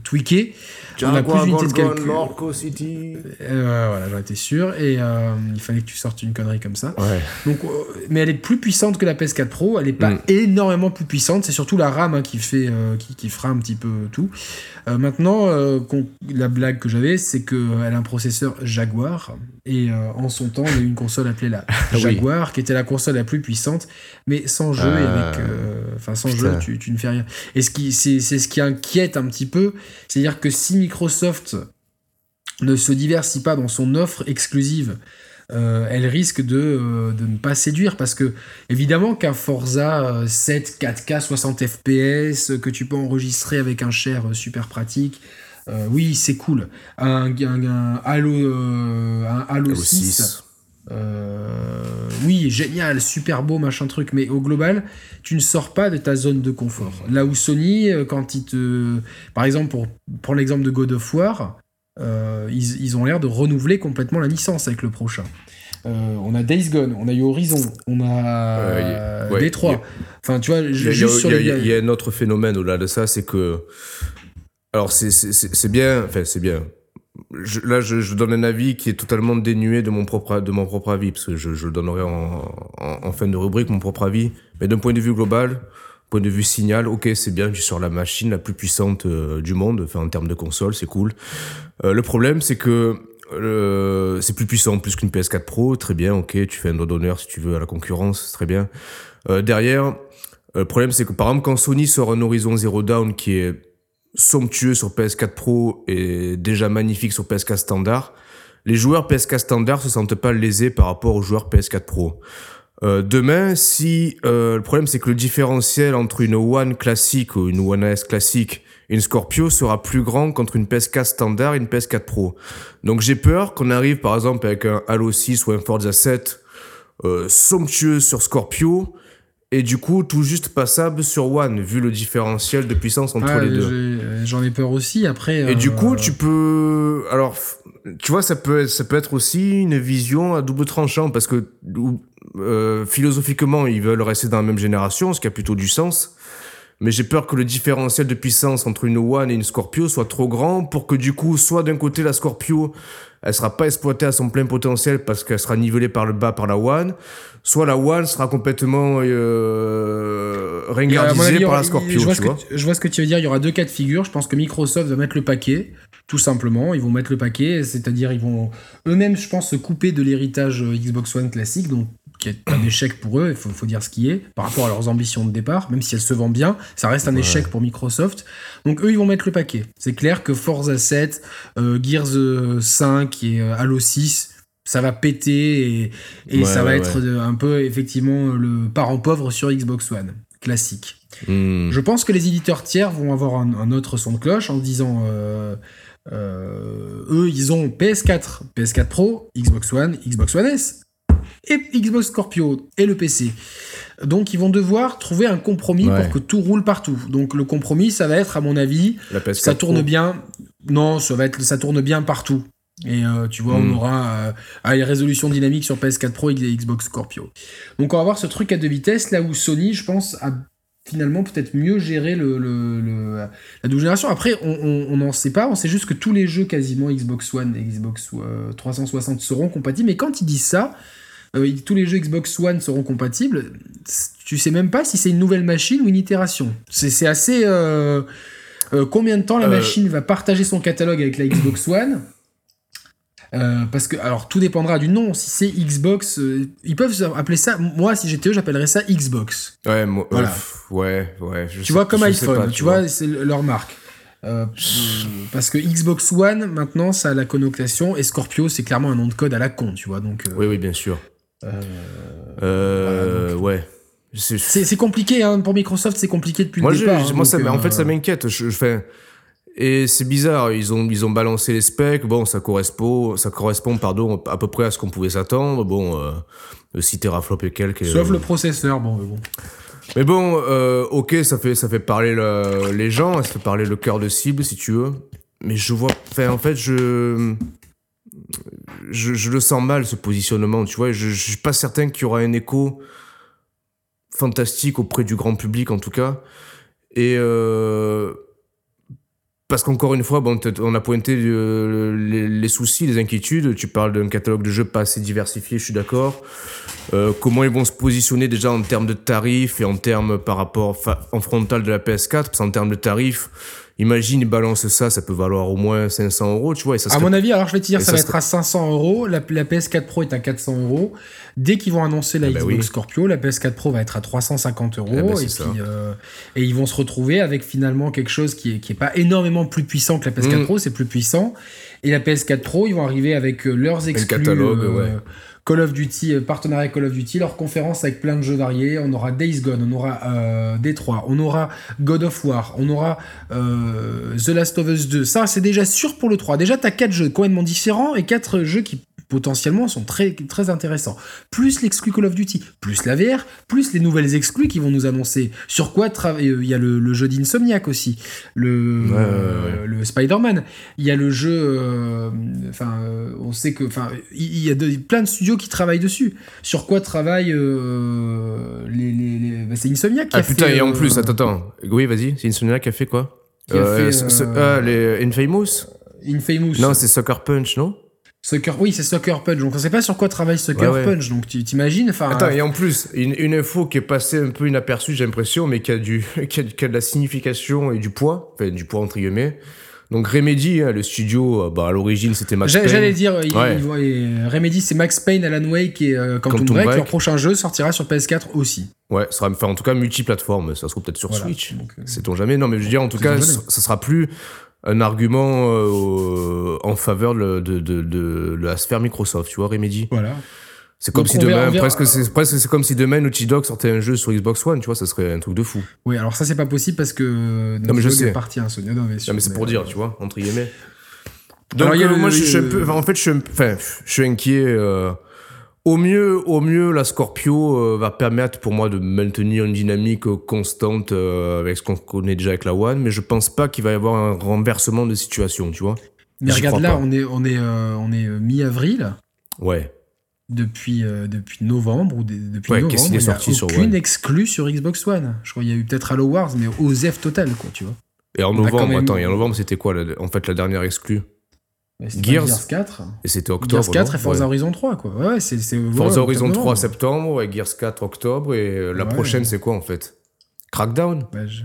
A: tweaké.
B: on a plus d'unités de calcul. City.
A: voilà, j'en étais sûr et il fallait que tu sortes une connerie comme ça. Donc, mais elle est plus puissante que la PS4 Pro. Elle n'est pas mm. énormément plus puissante. C'est surtout tout la RAM hein, qui fait euh, qui, qui, fera un petit peu tout. Euh, maintenant, euh, la blague que j'avais, c'est qu'elle a un processeur Jaguar et en son temps, il y a eu une console appelée la Jaguar qui était la console la plus puissante, mais sans jeu et avec enfin sans jeu, tu, tu, ne fais rien. Et ce qui c'est ce qui inquiète un petit peu, c'est-à-dire que si Microsoft ne se diversifie pas dans son offre exclusive euh, elle risque de, euh, de, ne pas séduire parce que évidemment qu'un Forza 7 4K 60 FPS que tu peux enregistrer avec un share super pratique euh, oui c'est cool un, un, Halo un Halo, 6, oui, génial, super beau, machin truc, mais au global, tu ne sors pas de ta zone de confort. Là où Sony, quand il te. Par exemple, pour prendre l'exemple de God of War, euh, ils, ont l'air de renouveler complètement la licence avec le prochain. Euh, on a Days Gone, on a eu Horizon, on a euh, Détroit. Enfin, tu vois,
B: juste sur Il y, a un autre phénomène au-delà de ça, c'est que. Alors, c'est bien, enfin, c'est bien. là, je, donne un avis qui est totalement dénué de mon propre, de mon propre avis, parce que je, je donnerai en, en, fin de rubrique mon propre avis. Mais d'un point de vue global, Point de vue signal, ok, c'est bien, tu sors la machine la plus puissante du monde, enfin en termes de console, c'est cool. le problème, c'est que c'est plus puissant, plus qu'une PS4 Pro, très bien, ok, tu fais un doigt d'honneur si tu veux à la concurrence, très bien. derrière, le problème, c'est que par exemple, quand Sony sort un Horizon Zero Dawn qui est somptueux sur PS4 Pro et déjà magnifique sur PS4 standard, les joueurs PS4 standard se sentent pas lésés par rapport aux joueurs PS4 Pro. Euh, demain, si euh, le problème c'est que le différentiel entre une One classique ou une One S classique et une Scorpio sera plus grand qu'entre une PS4 standard et une PS4 Pro. Donc j'ai peur qu'on arrive par exemple avec un Halo 6 ou un Forza 7 euh, somptueux sur Scorpio et du coup tout juste passable sur One vu le différentiel de puissance entre les deux.
A: J'en ai peur aussi après.
B: Et du coup tu peux alors tu vois ça peut être, ça peut être aussi une vision à double tranchant parce que euh, philosophiquement ils veulent rester dans la même génération ce qui a plutôt du sens. Mais j'ai peur que le différentiel de puissance entre une One et une Scorpio soit trop grand pour que du coup, soit d'un côté la Scorpio elle sera pas exploitée à son plein potentiel parce qu'elle sera nivelée par le bas par la One, soit la One sera complètement euh, ringardisée par la Scorpio.
A: Je vois,
B: tu
A: vois. je vois ce que tu veux dire. Il y aura deux cas de figure. Je pense que Microsoft va mettre le paquet, tout simplement. Ils vont mettre le paquet, c'est-à-dire ils vont eux-mêmes, je pense, se couper de l'héritage euh, Xbox One classique, donc qui est un échec pour eux, il faut, dire ce qui est, par rapport à leurs ambitions de départ, même si elles se vendent bien, ça reste un échec pour Microsoft. Donc eux, ils vont mettre le paquet. C'est clair que Forza 7, euh, Gears 5 et euh, Halo 6, ça va péter et, ça va être un peu effectivement le parent pauvre sur Xbox One, classique. Hmm. Je pense que les éditeurs tiers vont avoir un, autre son de cloche en disant... Euh, eux, ils ont PS4, PS4 Pro, Xbox One, Xbox One S et Xbox Scorpio et le PC. Donc ils vont devoir trouver un compromis pour que tout roule partout. Donc le compromis, ça va être, à mon avis, ça tourne bien. Non, ça va être, ça tourne bien partout. Et euh, tu vois, on hmm. aura euh, les résolutions dynamiques sur PS4 Pro et Xbox Scorpio. Donc on va avoir ce truc à deux vitesses, là où Sony, je pense, a finalement peut-être mieux géré le, la double génération. Après, on n'en sait pas, on sait juste que tous les jeux quasiment Xbox One et Xbox 360 euh, seront compatibles. Mais quand ils disent ça, euh, tous les jeux Xbox One seront compatibles. Tu sais même pas si c'est une nouvelle machine ou une itération. C'est assez. Euh, euh, combien de temps la machine va partager son catalogue avec la Xbox One? Parce que, alors, tout dépendra du nom. Si c'est Xbox, ils peuvent appeler ça. Moi, si j'étais eux, j'appellerais ça Xbox.
B: Ouais, voilà. ouais, ouais.
A: tu vois, comme iPhone, tu, vois, c'est leur marque. parce que Xbox One, maintenant, ça a la connotation, et Scorpio, c'est clairement un nom de code à la con, tu vois. Donc,
B: oui, oui, bien sûr. Euh, euh ouais.
A: C'est compliqué hein, pour Microsoft, c'est compliqué depuis le départ.
B: Hein, moi, ça, en fait, ça euh, m'inquiète. Je, fais et c'est bizarre. Ils ont ils ont balancé les specs. Bon, ça correspond ça correspond pardon à peu près à ce qu'on pouvait s'attendre. Bon, euh, 6 teraflops et quelques.
A: Sauf le processeur, bon, mais bon.
B: Mais bon, euh, ok, ça fait ça fait parler les gens, ça fait parler le cœur de cible si tu veux. Mais je vois, enfin, en fait, je je, le sens mal ce positionnement, tu vois. Je, je suis pas certain qu'il y aura un écho fantastique auprès du grand public en tout cas. Et euh, parce qu'encore une fois, bon, on a pointé euh, les, soucis, les inquiétudes. Tu parles d'un catalogue de jeux pas assez diversifié, je suis d'accord. Euh, comment ils vont se positionner déjà en termes de tarifs et en termes par rapport en frontal de la PS4 Parce qu'en termes de tarifs, Imagine, ils balancent ça, ça peut valoir au moins 500 euros, tu vois. Et ça
A: À mon avis, alors je vais te dire, ça, va être à 500 euros. La, PS4 Pro est à 400 euros. Dès qu'ils vont annoncer la ah bah Xbox Scorpio, la PS4 Pro va être à 350 euros. Ah bah et, puis, euh, et ils vont se retrouver avec finalement quelque chose qui est, qui est pas énormément plus puissant que la PS4 mm. Pro, c'est plus puissant. Et la PS4 Pro, ils vont arriver avec euh, leurs exclus. Le catalogue, euh, ouais Call of Duty, euh, partenariat Call of Duty, leur conférence avec plein de jeux variés. On aura Days Gone, on aura euh, D3, on aura God of War, on aura euh, The Last of Us 2. Ça, c'est déjà sûr pour le 3. Déjà, t'as 4 jeux complètement différents et 4 jeux qui potentiellement sont très, très intéressants. Plus l'exclu Call of Duty, plus la VR, plus les nouvelles exclus qui vont nous annoncer. Sur quoi travailler Il y a le, jeu d'Insomniac aussi, le, le Spider-Man. Il y a le jeu. Euh, enfin, euh, on sait que. Enfin, il y a plein de studios qui travaillent dessus. Sur quoi travaillent euh, les. les, bah, c'est Insomniac qui
B: ah, putain, et en plus, attends, attends. Oui, vas-y, c'est Insomniac qui a fait quoi?
A: qui a fait,
B: ah, les Infamous?
A: Infamous.
B: Non, c'est Sucker Punch, non?
A: Sucker, oui, c'est Sucker Punch. Donc on sait pas sur quoi travaille Sucker Punch. Donc tu t'imagines. Enfin.
B: Attends, et en plus, une, info qui est passée un peu inaperçue, j'ai l'impression, mais qui a, du, qui a, qui, a, de la signification et du poids, enfin du poids entre guillemets. Donc Remedy, hein, le studio, euh, bah, à l'origine c'était Max Payne.
A: J'allais dire, Remedy c'est Max Payne, Alan Wake et euh, Quantum, Break. Leur prochain jeu sortira sur PS4 aussi.
B: Ouais, ça sera, en tout cas multiplateforme, ça se trouve peut-être sur Switch. Euh, Sait-on jamais Non, mais je veux dire, en tout cas, ça sera plus un argument en faveur de, de, de, de, la sphère Microsoft, tu vois, Remedy.
A: Voilà.
B: C'est comme si demain, presque, c'est presque, c'est comme si demain Naughty Dog sortait un jeu sur Xbox One, tu vois, ça serait un truc de fou.
A: Oui, alors ça c'est pas possible parce que non, mais je sais. est parti à Sony.
B: Non, mais, mais c'est pour dire, tu vois, entre guillemets. Donc alors, moi, je, suis un peu, en fait, je suis, enfin, je suis inquiet. Euh, au mieux, au mieux, la Scorpio euh, va permettre pour moi de maintenir une dynamique constante euh, avec ce qu'on connaît déjà avec la One, mais je pense pas qu'il va y avoir un renversement de situation, tu vois.
A: Mais regarde là, on est, on est, on est mi-avril.
B: Ouais
A: depuis, euh, depuis novembre ou depuis novembre, il n'y a aucune exclue sur Xbox One. Je crois qu'il y a eu peut-être Halo Wars, mais au ZEF total, quoi, tu vois.
B: Et en novembre, attends, et en novembre, c'était quoi, en fait, la dernière exclue?
A: Gears, Gears 4.
B: Et c'était octobre.
A: Gears 4 et Forza Horizon 3, quoi. Ouais, c'est.
B: Forza Horizon 3 septembre, et Gears 4 octobre, et euh, la prochaine, c'est quoi, en fait? Crackdown?
A: Bah, je...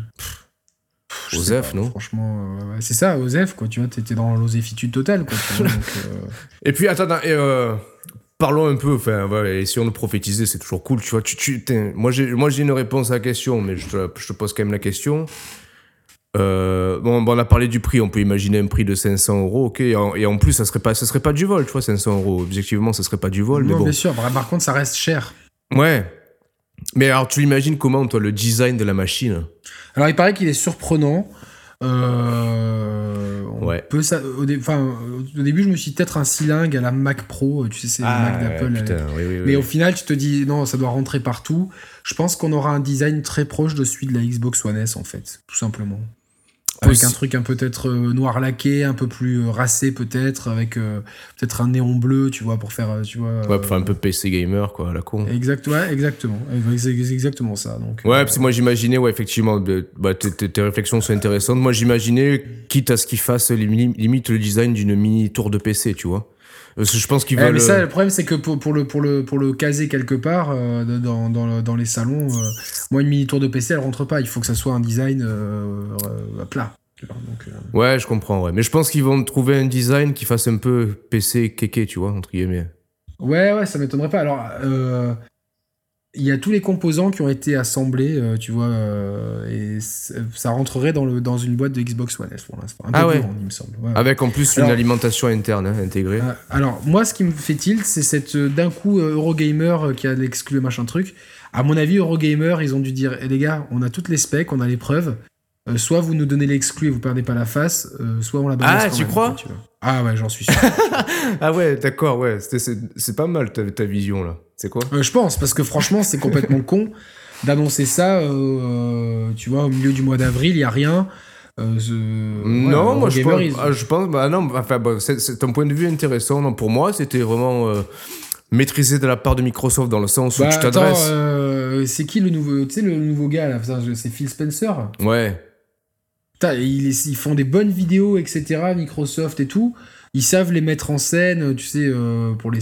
B: Osef, non?
A: Franchement, euh, c'est ça, Osef, quoi. Tu vois, t'étais dans l'oséfitude totale, quoi.
B: Et puis, attends, et parlons un peu, enfin, voilà, essayons de prophétiser, c'est toujours cool, tu vois. Tu, tu, moi, j'ai, moi, j'ai une réponse à la question, mais je te, je te pose quand même la question. Euh, bon, on a parlé du prix, on peut imaginer un prix de 500 euros, ok, et en, plus, ça serait pas, ça serait pas du vol, tu vois, 500 euros. Objectivement, ça serait pas du vol, mais bon.
A: bien sûr, par contre, ça reste cher.
B: Ouais. Mais alors, tu l'imagines comment, toi, le design de la machine?
A: Alors, il paraît qu'il est surprenant. Euh,
B: ouais.
A: Peut ça, au, au, début, je me suis dit peut-être un cylindre à la Mac Pro, tu sais, c'est
B: ah,
A: Mac
B: d'Apple.
A: mais au final, tu te dis non, ça doit rentrer partout. Je pense qu'on aura un design très proche de celui de la Xbox One S, en fait, tout simplement. Avec un truc un peut-être euh, noir laqué, un peu plus euh, racé peut-être, avec euh, peut-être un néon bleu, tu vois, pour faire, tu vois.
B: Ouais, pour faire un peu PC gamer, quoi, à la con.
A: Exact, ouais, exactement. C'est exactement ça. Donc,
B: ouais, parce que moi j'imaginais, ouais, effectivement, bah, tes, réflexions sont intéressantes. Moi j'imaginais, quitte à ce qu'il fasse limite le design d'une mini tour de PC, tu vois. Je pense qu'ils eh, veulent.
A: mais ça, le problème, c'est que pour, pour, le, pour, le, pour le caser quelque part dans, dans, dans, les salons, moi, une mini tour de PC, elle rentre pas. Il faut que ça soit un design plat.
B: Donc, Ouais, je comprends, ouais. Mais je pense qu'ils vont trouver un design qui fasse un peu PC kéké, tu vois, entre guillemets.
A: Ouais, ouais, ça m'étonnerait pas. Alors, il y a tous les composants qui ont été assemblés, tu vois, et ça rentrerait dans, le, dans une boîte de Xbox One S pour l'instant.
B: Ah ouais. il me semble. Avec en plus une alimentation interne hein, intégrée.
A: alors, moi, ce qui me fait tilt, c'est cette d'un coup Eurogamer qui a l'exclu machin truc. À mon avis, Eurogamer, ils ont dû dire, eh, les gars, on a toutes les specs, on a les preuves. Euh, soit vous nous donnez l'exclu et vous perdez pas la face, euh, soit on la balance.
B: Ah, tu crois
A: Ah ouais, j'en suis sûr.
B: ah ouais, d'accord, ouais. C'est pas mal ta, ta vision là. C'est quoi
A: euh, Je pense, parce que franchement, c'est complètement con d'annoncer ça, tu vois, au milieu du mois d'avril, il y a rien.
B: non, moi je pense, ah, je pense, bah non, enfin, bah, c'est un point de vue intéressant. Non, pour moi, c'était vraiment maîtrisé de la part de Microsoft dans le sens où bah, tu t'adresses.
A: c'est qui le nouveau, tu sais, le nouveau gars là C'est Phil Spencer.
B: Ouais
A: ils, font des bonnes vidéos, etc. Microsoft et tout. Ils savent les mettre en scène, tu sais, euh, pour les.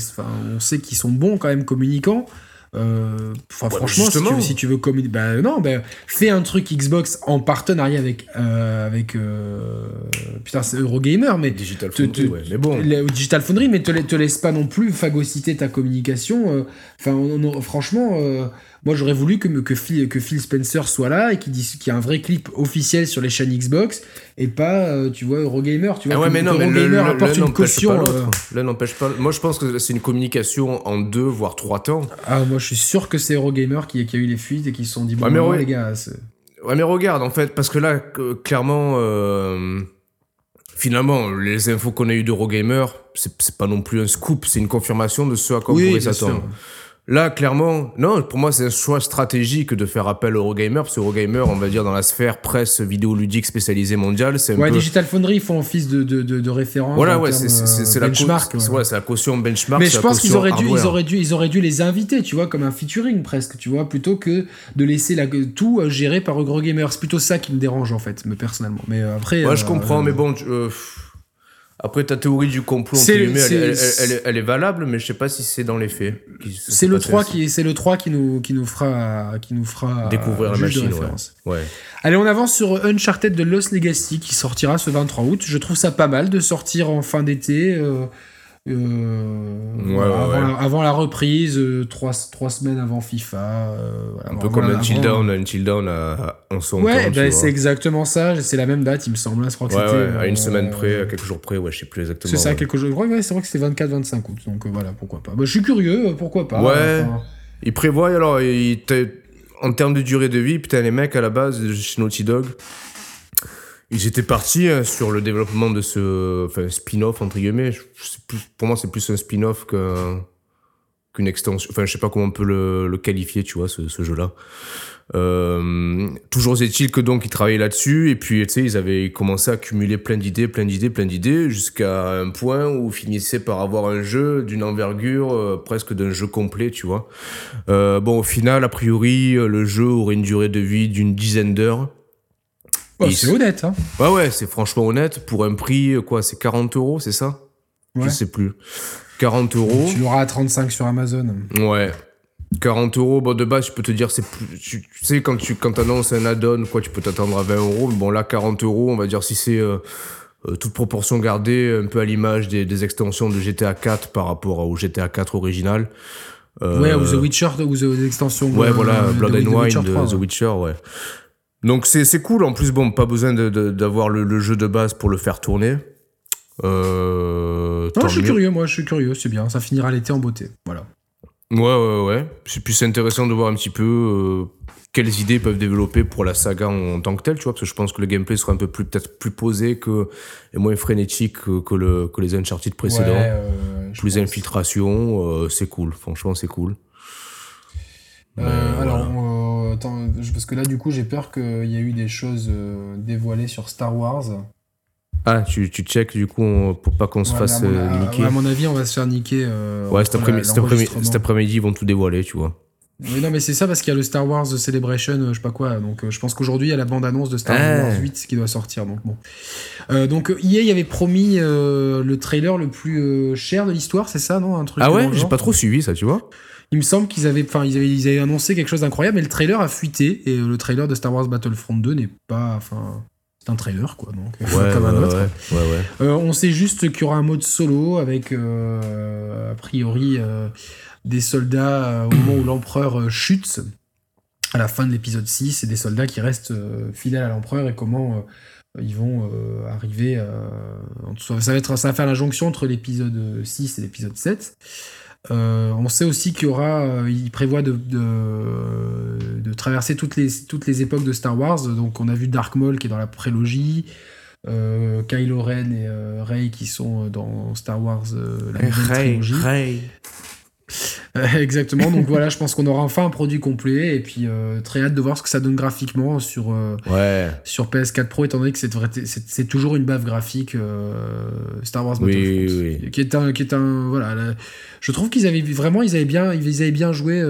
A: on sait qu'ils sont bons quand même communicants. Euh, franchement, si tu, veux, si tu veux communiquer, bah non, bah, fais un truc Xbox en partenariat avec euh, avec putain c'est Eurogamer, mais
B: Digital Foundry, mais bon,
A: Digital Foundry, mais te, te laisse pas non plus phagocyter ta communication. Enfin, franchement moi, j'aurais voulu que, que, Phil, que Phil Spencer soit là et qu'il y ait un vrai clip officiel sur les chaînes Xbox et pas, euh, tu vois, Eurogamer. Tu vois,
B: ah ouais, mais non, mais Eurogamer apporte
A: une caution.
B: Euh. L'un n'empêche pas. Moi, je pense que c'est une communication en deux, voire trois temps.
A: Ah, moi, je suis sûr que c'est Eurogamer qui, qui a eu les fuites et qui se sont dit, bon, ouais, les gars.
B: Ouais, mais regarde, en fait, parce que là, clairement. Euh, finalement, les infos qu'on a eues d'Eurogamer, c'est pas non plus un scoop, c'est une confirmation de ce à quoi on pourrait s'attendre. Là, clairement, non, pour moi, c'est un choix stratégique de faire appel au Eurogamer, parce que Eurogamer, on va dire, dans la sphère presse vidéoludique spécialisée mondiale, c'est un
A: ouais, Digital Foundry, ils font office de, de.
B: Voilà, ouais, c'est la benchmark. Ouais, c'est la caution benchmark.
A: Mais je pense qu'ils auraient dû, ils auraient dû, ils auraient dû les inviter, tu vois, comme un featuring presque, tu vois, plutôt que de laisser la, tout euh, géré par Eurogamer. C'est plutôt ça qui me dérange, en fait, mais personnellement. Mais euh, après.
B: Moi, je euh, comprends, mais bon, Après, ta théorie du complot, elle, elle, est valable, mais je sais pas si c'est dans les faits.
A: C'est le 3 qui, c'est le 3 qui nous, qui nous fera, qui nous fera
B: découvrir la machine. Ouais.
A: Allez, on avance sur Uncharted de Lost Legacy qui sortira ce 23 août. Je trouve ça pas mal de sortir en fin d'été. Euh, euh, avant, La, reprise, euh, trois, trois, semaines avant FIFA. Euh,
B: un peu comme Until Dawn, Until Dawn en son
A: Ouais, ben, c'est exactement ça. C'est la même date, il me semble. Je crois que
B: à une semaine près, à quelques jours près, ouais, je sais plus exactement.
A: C'est ça, quelques jours. Ouais, c'est vrai que c'était 24-25 août. Donc voilà, pourquoi pas. Bah, je suis curieux, pourquoi pas.
B: Ouais. Il prévoit, alors, il en termes de durée de vie, putain, les mecs à la base, chez Naughty Dog, ils étaient partis hein, sur le développement de ce enfin, spin-off, entre guillemets. pour moi, c'est plus un spin-off qu'une extension. Enfin, je sais pas comment on peut le, le qualifier, tu vois, ce, ce jeu-là. Euh, toujours est-il que donc ils travaillaient là-dessus et puis tu sais ils avaient commencé à accumuler plein d'idées, plein d'idées, plein d'idées jusqu'à un point où ils finissaient par avoir un jeu d'une envergure euh, presque d'un jeu complet, tu vois. Euh, bon au final a priori le jeu aurait une durée de vie d'une dizaine d'heures
A: c'est honnête, hein.
B: Ouais, ouais, c'est franchement honnête. Pour un prix, quoi, c'est 40 euros, c'est ça? Je sais plus. 40 euros.
A: Tu l'auras à 35 sur Amazon.
B: Ouais. 40 euros, bon, de base, je peux te dire, c'est plus. Tu, sais, quand tu quand annonces un add-on, quoi, tu peux t'attendre à 20 euros. Bon, là, 40 euros, on va dire, si c'est. Euh, euh, toute proportion gardée, un peu à l'image des, extensions de GTA 4 par rapport au GTA 4 original.
A: ouais, ou The Witcher, ou The extensions.
B: Ouais, voilà, Blood and Wine de The Witcher, ouais. Donc c'est cool. En plus, bon, pas besoin d'avoir le, le, jeu de base pour le faire tourner. Euh,
A: non, je suis curieux, moi, je suis curieux, c'est bien. Ça finira l'été en beauté. Voilà.
B: Ouais, ouais, ouais. C'est plus intéressant de voir un petit peu euh, quelles idées peuvent développer pour la saga en, tant que telle, tu vois, parce que je pense que le gameplay sera un peu plus, peut-être plus posé que, et moins frénétique que, le, que les Uncharted précédents. Ouais, plus infiltration, euh, c'est cool. Franchement, c'est cool.
A: alors, parce que là, du coup, j'ai peur qu'il y ait eu des choses euh, dévoilées sur Star Wars.
B: Ah, tu, tu check du coup pour pas qu'on se fasse euh, niquer.
A: à mon avis, on va se faire niquer. Euh,
B: ouais, cet après-midi, après ils vont tout dévoiler, tu vois.
A: Oui, non, mais c'est ça parce qu'il y a le Star Wars Celebration, je sais pas quoi. Donc, je pense qu'aujourd'hui, il y a la bande-annonce de Star ah. Wars 8 qui doit sortir. Donc, bon. donc, EA y avait promis le trailer le plus cher de l'histoire, c'est ça, non Un
B: truc Ah ouais, j'ai pas trop suivi ça, tu vois
A: il me semble qu'ils avaient, enfin, ils avaient, ils avaient annoncé quelque chose d'incroyable, mais le trailer a fuité et le trailer de Star Wars Battlefront 2 n'est pas, enfin, c'est un trailer quoi, donc
B: ouais, comme un autre. Ouais,
A: euh, on sait juste qu'il y aura un mode solo avec euh, a priori euh, des soldats au moment où l'empereur chute à la fin de l'épisode 6 et des soldats qui restent fidèles à l'empereur et comment ils vont arriver. ça va être, ça va faire la jonction entre l'épisode 6 et l'épisode 7. Euh, on sait aussi qu'il y aura, euh, il prévoit de, de, traverser toutes les, toutes les époques de Star Wars. Donc on a vu Dark Maul qui est dans la prélogie, euh, Kylo Ren et Rey qui sont dans Star Wars la Rey, Rey. Exactement. Donc voilà, je pense qu'on aura enfin un produit complet et puis euh, très hâte de voir ce que ça donne graphiquement sur euh, sur PS4 Pro étant donné que c'est c'est toujours une baffe graphique euh, Star Wars Battlefront qui est un qui est un voilà je trouve qu'ils avaient vraiment ils avaient bien ils avaient bien joué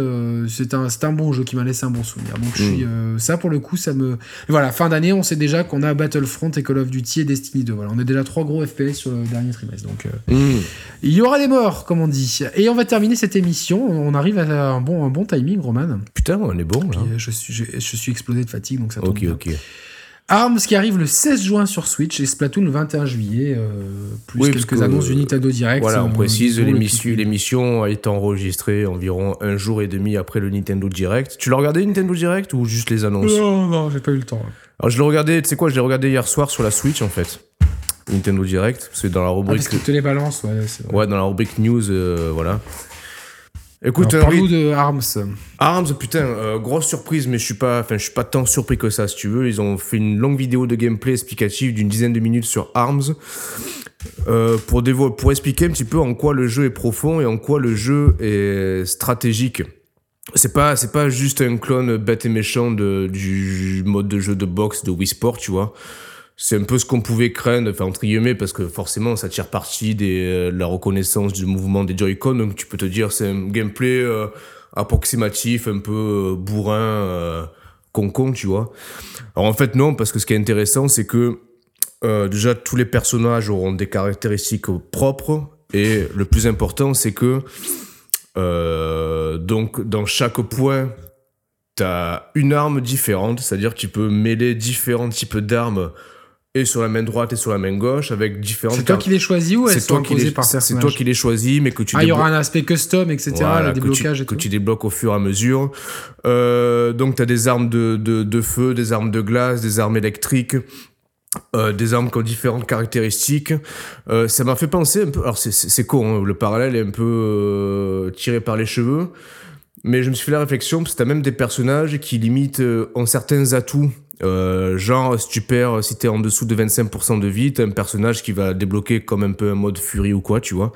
A: c'est un c'est un bon jeu qui m'a laissé un bon souvenir. Donc je suis mm. ça pour le coup ça me voilà fin d'année on sait déjà qu'on a Battlefront et Call of Duty et Destiny 2 voilà on a déjà trois gros FPS sur le dernier trimestre donc mm. il y aura des morts comme on dit et on va terminer cette émission on arrive à un bon, un bon timing, Roman.
B: Putain, on est bon là.
A: Euh, je, suis, je, suis explosé de fatigue, donc ça
B: tombe Ok, ok.
A: Arms qui arrive le 16 juin sur Switch et Splatoon le 21 juillet, euh, plus quelques annonces du Nintendo Direct.
B: Voilà, on euh, précise, l'émission a été enregistrée environ un jour et demi après le Nintendo Direct. Tu l'as regardé Nintendo Direct ou juste les annonces?
A: Non, non, j'ai pas eu le temps.
B: Alors je l'ai regardé, tu sais quoi, je l'ai regardé hier soir sur la Switch en fait. Nintendo Direct, c'est dans la rubrique.
A: Ah, parce que tu les balances, ouais.
B: Ouais, dans la rubrique news, voilà.
A: Écoute, parle-nous de Arms.
B: Arms, putain, euh, grosse surprise, mais je suis pas, enfin, je suis pas tant surpris que ça, si tu veux. Ils ont fait une longue vidéo de gameplay explicative d'une dizaine de minutes sur Arms euh, pour pour expliquer un petit peu en quoi le jeu est profond et en quoi le jeu est stratégique. C'est pas, c'est pas juste un clone bête et méchant de, du mode de jeu de boxe de Wii Sport, tu vois c'est un peu ce qu'on pouvait craindre, enfin entre guillemets, parce que forcément ça tire parti de euh, la reconnaissance du mouvement des Joy-Con, donc tu peux te dire c'est un gameplay euh, approximatif, un peu euh, bourrin, con con, tu vois. Alors en fait non, parce que ce qui est intéressant, c'est que déjà, tous les personnages auront des caractéristiques propres. Et le plus important, c'est que donc dans chaque point, tu as une arme différente, c'est-à-dire que tu peux mêler différents types d'armes et sur la main droite et sur la main gauche avec différentes.
A: C'est toi qui les choisis ou elles sont imposées par
B: C'est toi qui les choisis, mais que tu.
A: Ah, il y aura un aspect custom, etc. le déblocage
B: que
A: tu, et tout.
B: Que tu débloques au fur et à mesure. Euh, donc, tu as des armes de, de, de, feu, des armes de glace, des armes électriques. Euh, des armes qui ont différentes caractéristiques. Euh, ça m'a fait penser un peu. Alors c'est con, hein, le parallèle est un peu tiré par les cheveux, mais je me suis fait la réflexion parce que t'as même des personnages qui limitent ont certains atouts euh, genre, si tu perds, si t'es en dessous de 25% de vie, t'as un personnage qui va débloquer comme un peu un mode furie ou quoi, tu vois.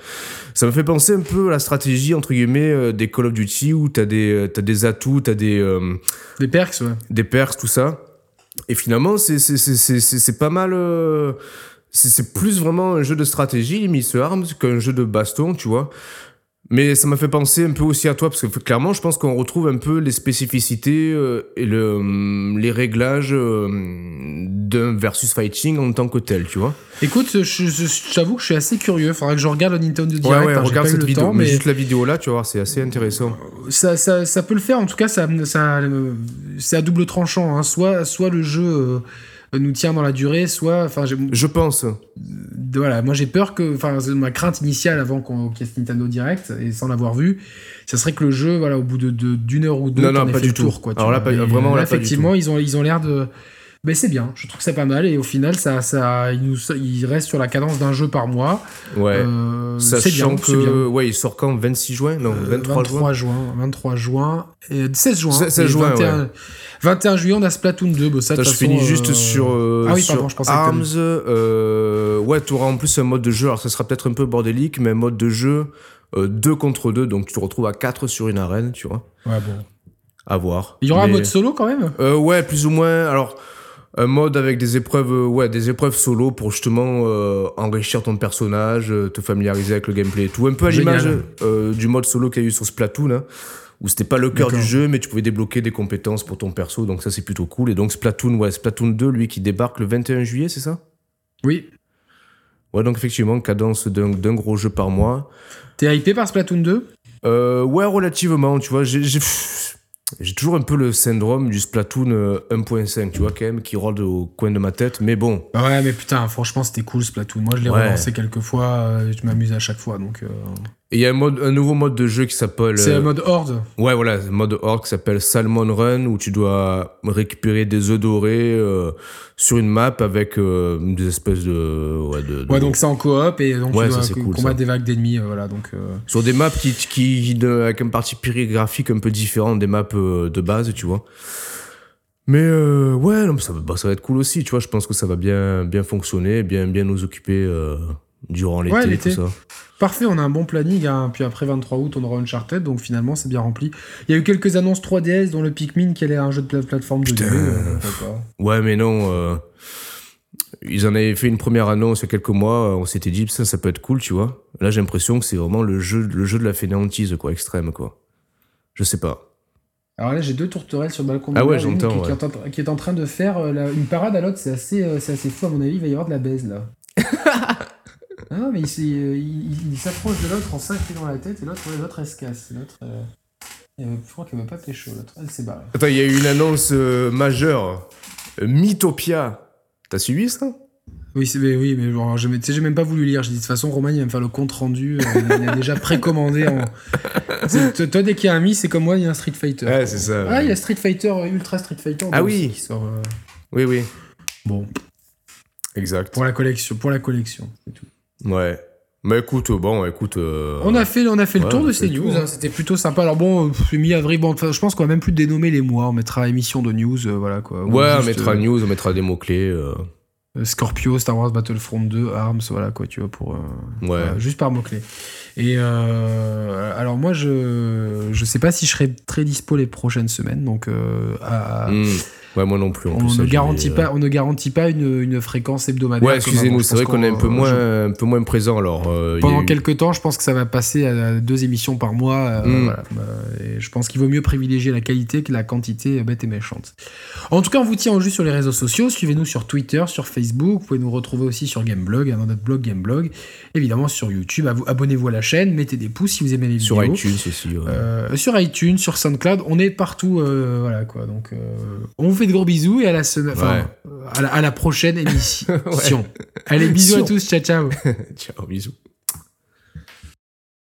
B: Ça me fait penser un peu à la stratégie, entre guillemets, euh, des Call of Duty où t'as des, euh, as des atouts, t'as des...
A: des perks, ouais.
B: Des perks, tout ça. Et finalement, c'est pas mal... c'est plus vraiment un jeu de stratégie, Miss Arms, qu'un jeu de baston, tu vois. Mais ça m'a fait penser un peu aussi à toi, parce que clairement, je pense qu'on retrouve un peu les spécificités euh, et le, hum, les réglages euh, d'un versus fighting en tant que tel, tu vois.
A: Écoute, j'avoue que je suis assez curieux. Il faudra que je regarde le Nintendo Direct.
B: Ouais, ouais, regarde cette vidéo. mais, juste la vidéo là, tu vois, c'est assez intéressant.
A: Ça, ça, ça, peut le faire. En tout cas, ça, ça, c'est à double tranchant. Hein. Soit, soit le jeu. Euh, nous tient dans la durée, soit. Enfin,
B: je pense.
A: Voilà, moi j'ai peur que. Enfin, ma crainte initiale avant qu'on qu ait ce Nintendo Direct, et sans l'avoir vu, ça serait que le jeu, voilà, au bout d'une de, d'une heure ou deux,
B: non, non, pas
A: du
B: tout.
A: tour. Quoi,
B: Alors là, pas, vraiment, là,
A: effectivement,
B: pas
A: ils ont ils ont l'air de. Ben c'est bien, je trouve que c'est pas mal et au final ça, ça il, nous, il reste sur la cadence d'un jeu par mois.
B: Ouais. Euh, c'est bien, que bien. ouais, il sort quand 26 juin Non, 23,
A: 23 juin. 23 juin et 16 juin.
B: 16, juin 21, ouais.
A: 21 juillet, on a Splatoon 2. Bon, ça,
B: je finis euh... juste sur, euh,
A: ah oui,
B: sur
A: pardon, je
B: Arms. Euh, ouais, tu auras en plus un mode de jeu. Alors, ça sera peut-être un peu bordélique, mais un mode de jeu 2 euh, contre 2. Donc, tu te retrouves à 4 sur une arène, tu vois.
A: Ouais, bon.
B: À voir.
A: Il y aura
B: mais...
A: un mode solo quand même?
B: Euh, Ouais, plus ou moins. Alors un mode avec des épreuves ouais des épreuves solo pour justement euh, enrichir ton personnage euh, te familiariser avec le gameplay et tout. Un peu à l'image euh, du mode solo qu'il y a eu sur Splatoon hein, où c'était pas le cœur du jeu mais tu pouvais débloquer des compétences pour ton perso donc ça c'est plutôt cool. Et donc Splatoon ouais Splatoon 2 lui qui débarque le 21 juillet c'est ça?
A: Oui.
B: Ouais donc effectivement cadence d'un gros jeu par mois.
A: T'es hypé par Splatoon 2
B: ouais relativement tu vois j'ai j'ai toujours un peu le syndrome du Splatoon 1.5, tu vois, quand même, qui rôde au coin de ma tête, mais bon.
A: Ouais, mais putain, franchement, c'était cool Splatoon. Moi, je l'ai ouais. relancé quelques fois, je m'amuse à chaque fois, donc. Euh...
B: Et il y a un, mode, un nouveau mode de jeu qui s'appelle.
A: C'est le mode Horde
B: Ouais, voilà, mode Horde qui s'appelle Salmon Run, où tu dois récupérer des œufs dorés euh, sur une map avec euh, des espèces de. Ouais, de, de...
A: ouais donc c'est en coop et donc
B: ouais,
A: tu dois
B: ça, cool,
A: combattre
B: ça.
A: des vagues d'ennemis, euh, voilà. Donc,
B: Sur des maps qui, qui, qui, avec une partie graphique un peu différente des maps de base, tu vois. Mais euh, ouais, non, ça, bah, ça va être cool aussi, tu vois. Je pense que ça va bien, bien fonctionner, bien, bien nous occuper euh, durant l'été,
A: ouais,
B: tout ça.
A: Parfait, on a un bon planning. Hein. Puis après 23 août, on aura Uncharted, donc finalement c'est bien rempli. Il y a eu quelques annonces 3DS, dont le Pikmin, qui est un jeu de plateforme de
B: Putain.
A: jeu. Euh,
B: ouais, mais non. Euh, ils en avaient fait une première annonce il y a quelques mois. On s'était dit, ça, ça peut être cool, tu vois. Là, j'ai l'impression que c'est vraiment le jeu, le jeu de la fainéantise, quoi, extrême, quoi. Je sais pas.
A: Alors là, j'ai deux tourterelles sur le balcon
B: ah ouais,
A: qui,
B: j'entends,
A: qui,
B: ouais.
A: qui, est en, train de faire euh, la, une parade à l'autre. C'est assez, euh, c'est assez fou, à mon avis. Il va y avoir de la baise, là. Ah non, mais il, il, il s'approche de l'autre en 5 pieds dans la tête et l'autre, ouais, l'autre elle se casse. L'autre, euh, je crois qu'elle veut pas pécho, l'autre. Elle s'est barrée.
B: Attends, il y a eu une annonce euh, majeure. Mythopia. T'as suivi ça?
A: Oui, mais, oui, mais je j'ai même pas voulu lire. J'ai dit de toute façon, Roman, il va me faire le compte rendu. Euh, il a déjà précommandé. En... Toi, dès qu'il y a un Mi, c'est comme moi, il y a un Street Fighter.
B: Ouais, c'est ça.
A: Ah, il y a Street Fighter, Ultra Street Fighter.
B: Ah oui.
A: Qui sort, euh...
B: Oui, oui.
A: Bon.
B: Exact.
A: Pour la collection, pour la collection, c'est tout.
B: Ouais. Mais écoute, bon, écoute. Euh...
A: On a fait, on a fait ouais, le tour de ces news. Hein. C'était plutôt sympa. Alors bon, mi-avril, bon, je pense qu'on va même plus dénommer les mois. On mettra émission de news, euh, voilà quoi.
B: Ouais, on, on mettra euh... news, on mettra des mots clés.
A: Scorpio, Star Wars Battlefront 2, Arms, voilà quoi, tu vois, pour.
B: ouais.
A: Voilà, juste par mots-clés. Et alors moi, je je sais pas si je serai très dispo les prochaines semaines, donc à,
B: hmm. Ouais, moi non plus.
A: on, ne garantit pas, on ne garantit pas une, une fréquence hebdomadaire.
B: Ouais, excusez-nous, c'est vrai qu'on est un peu, moins, un peu moins présent. Alors,
A: euh, pendant quelques temps, je pense que ça va passer à deux émissions par mois. Euh, mm. voilà. Euh, et je pense qu'il vaut mieux privilégier la qualité que la quantité bête et méchante. En tout cas, on vous tient en jus sur les réseaux sociaux. Suivez-nous sur Twitter, sur Facebook. Vous pouvez nous retrouver aussi sur Gameblog, dans notre blog Gameblog. Évidemment, sur YouTube. Abonnez-vous à la chaîne, mettez des pouces si vous aimez les
B: vidéos.
A: Sur
B: iTunes aussi.
A: sur iTunes, sur SoundCloud. On est partout. voilà quoi. Donc, on vous fait de gros bisous et à la semaine, enfin, à, la, prochaine émission. Allez, bisous à tous, ciao ciao.
B: ciao, bisous.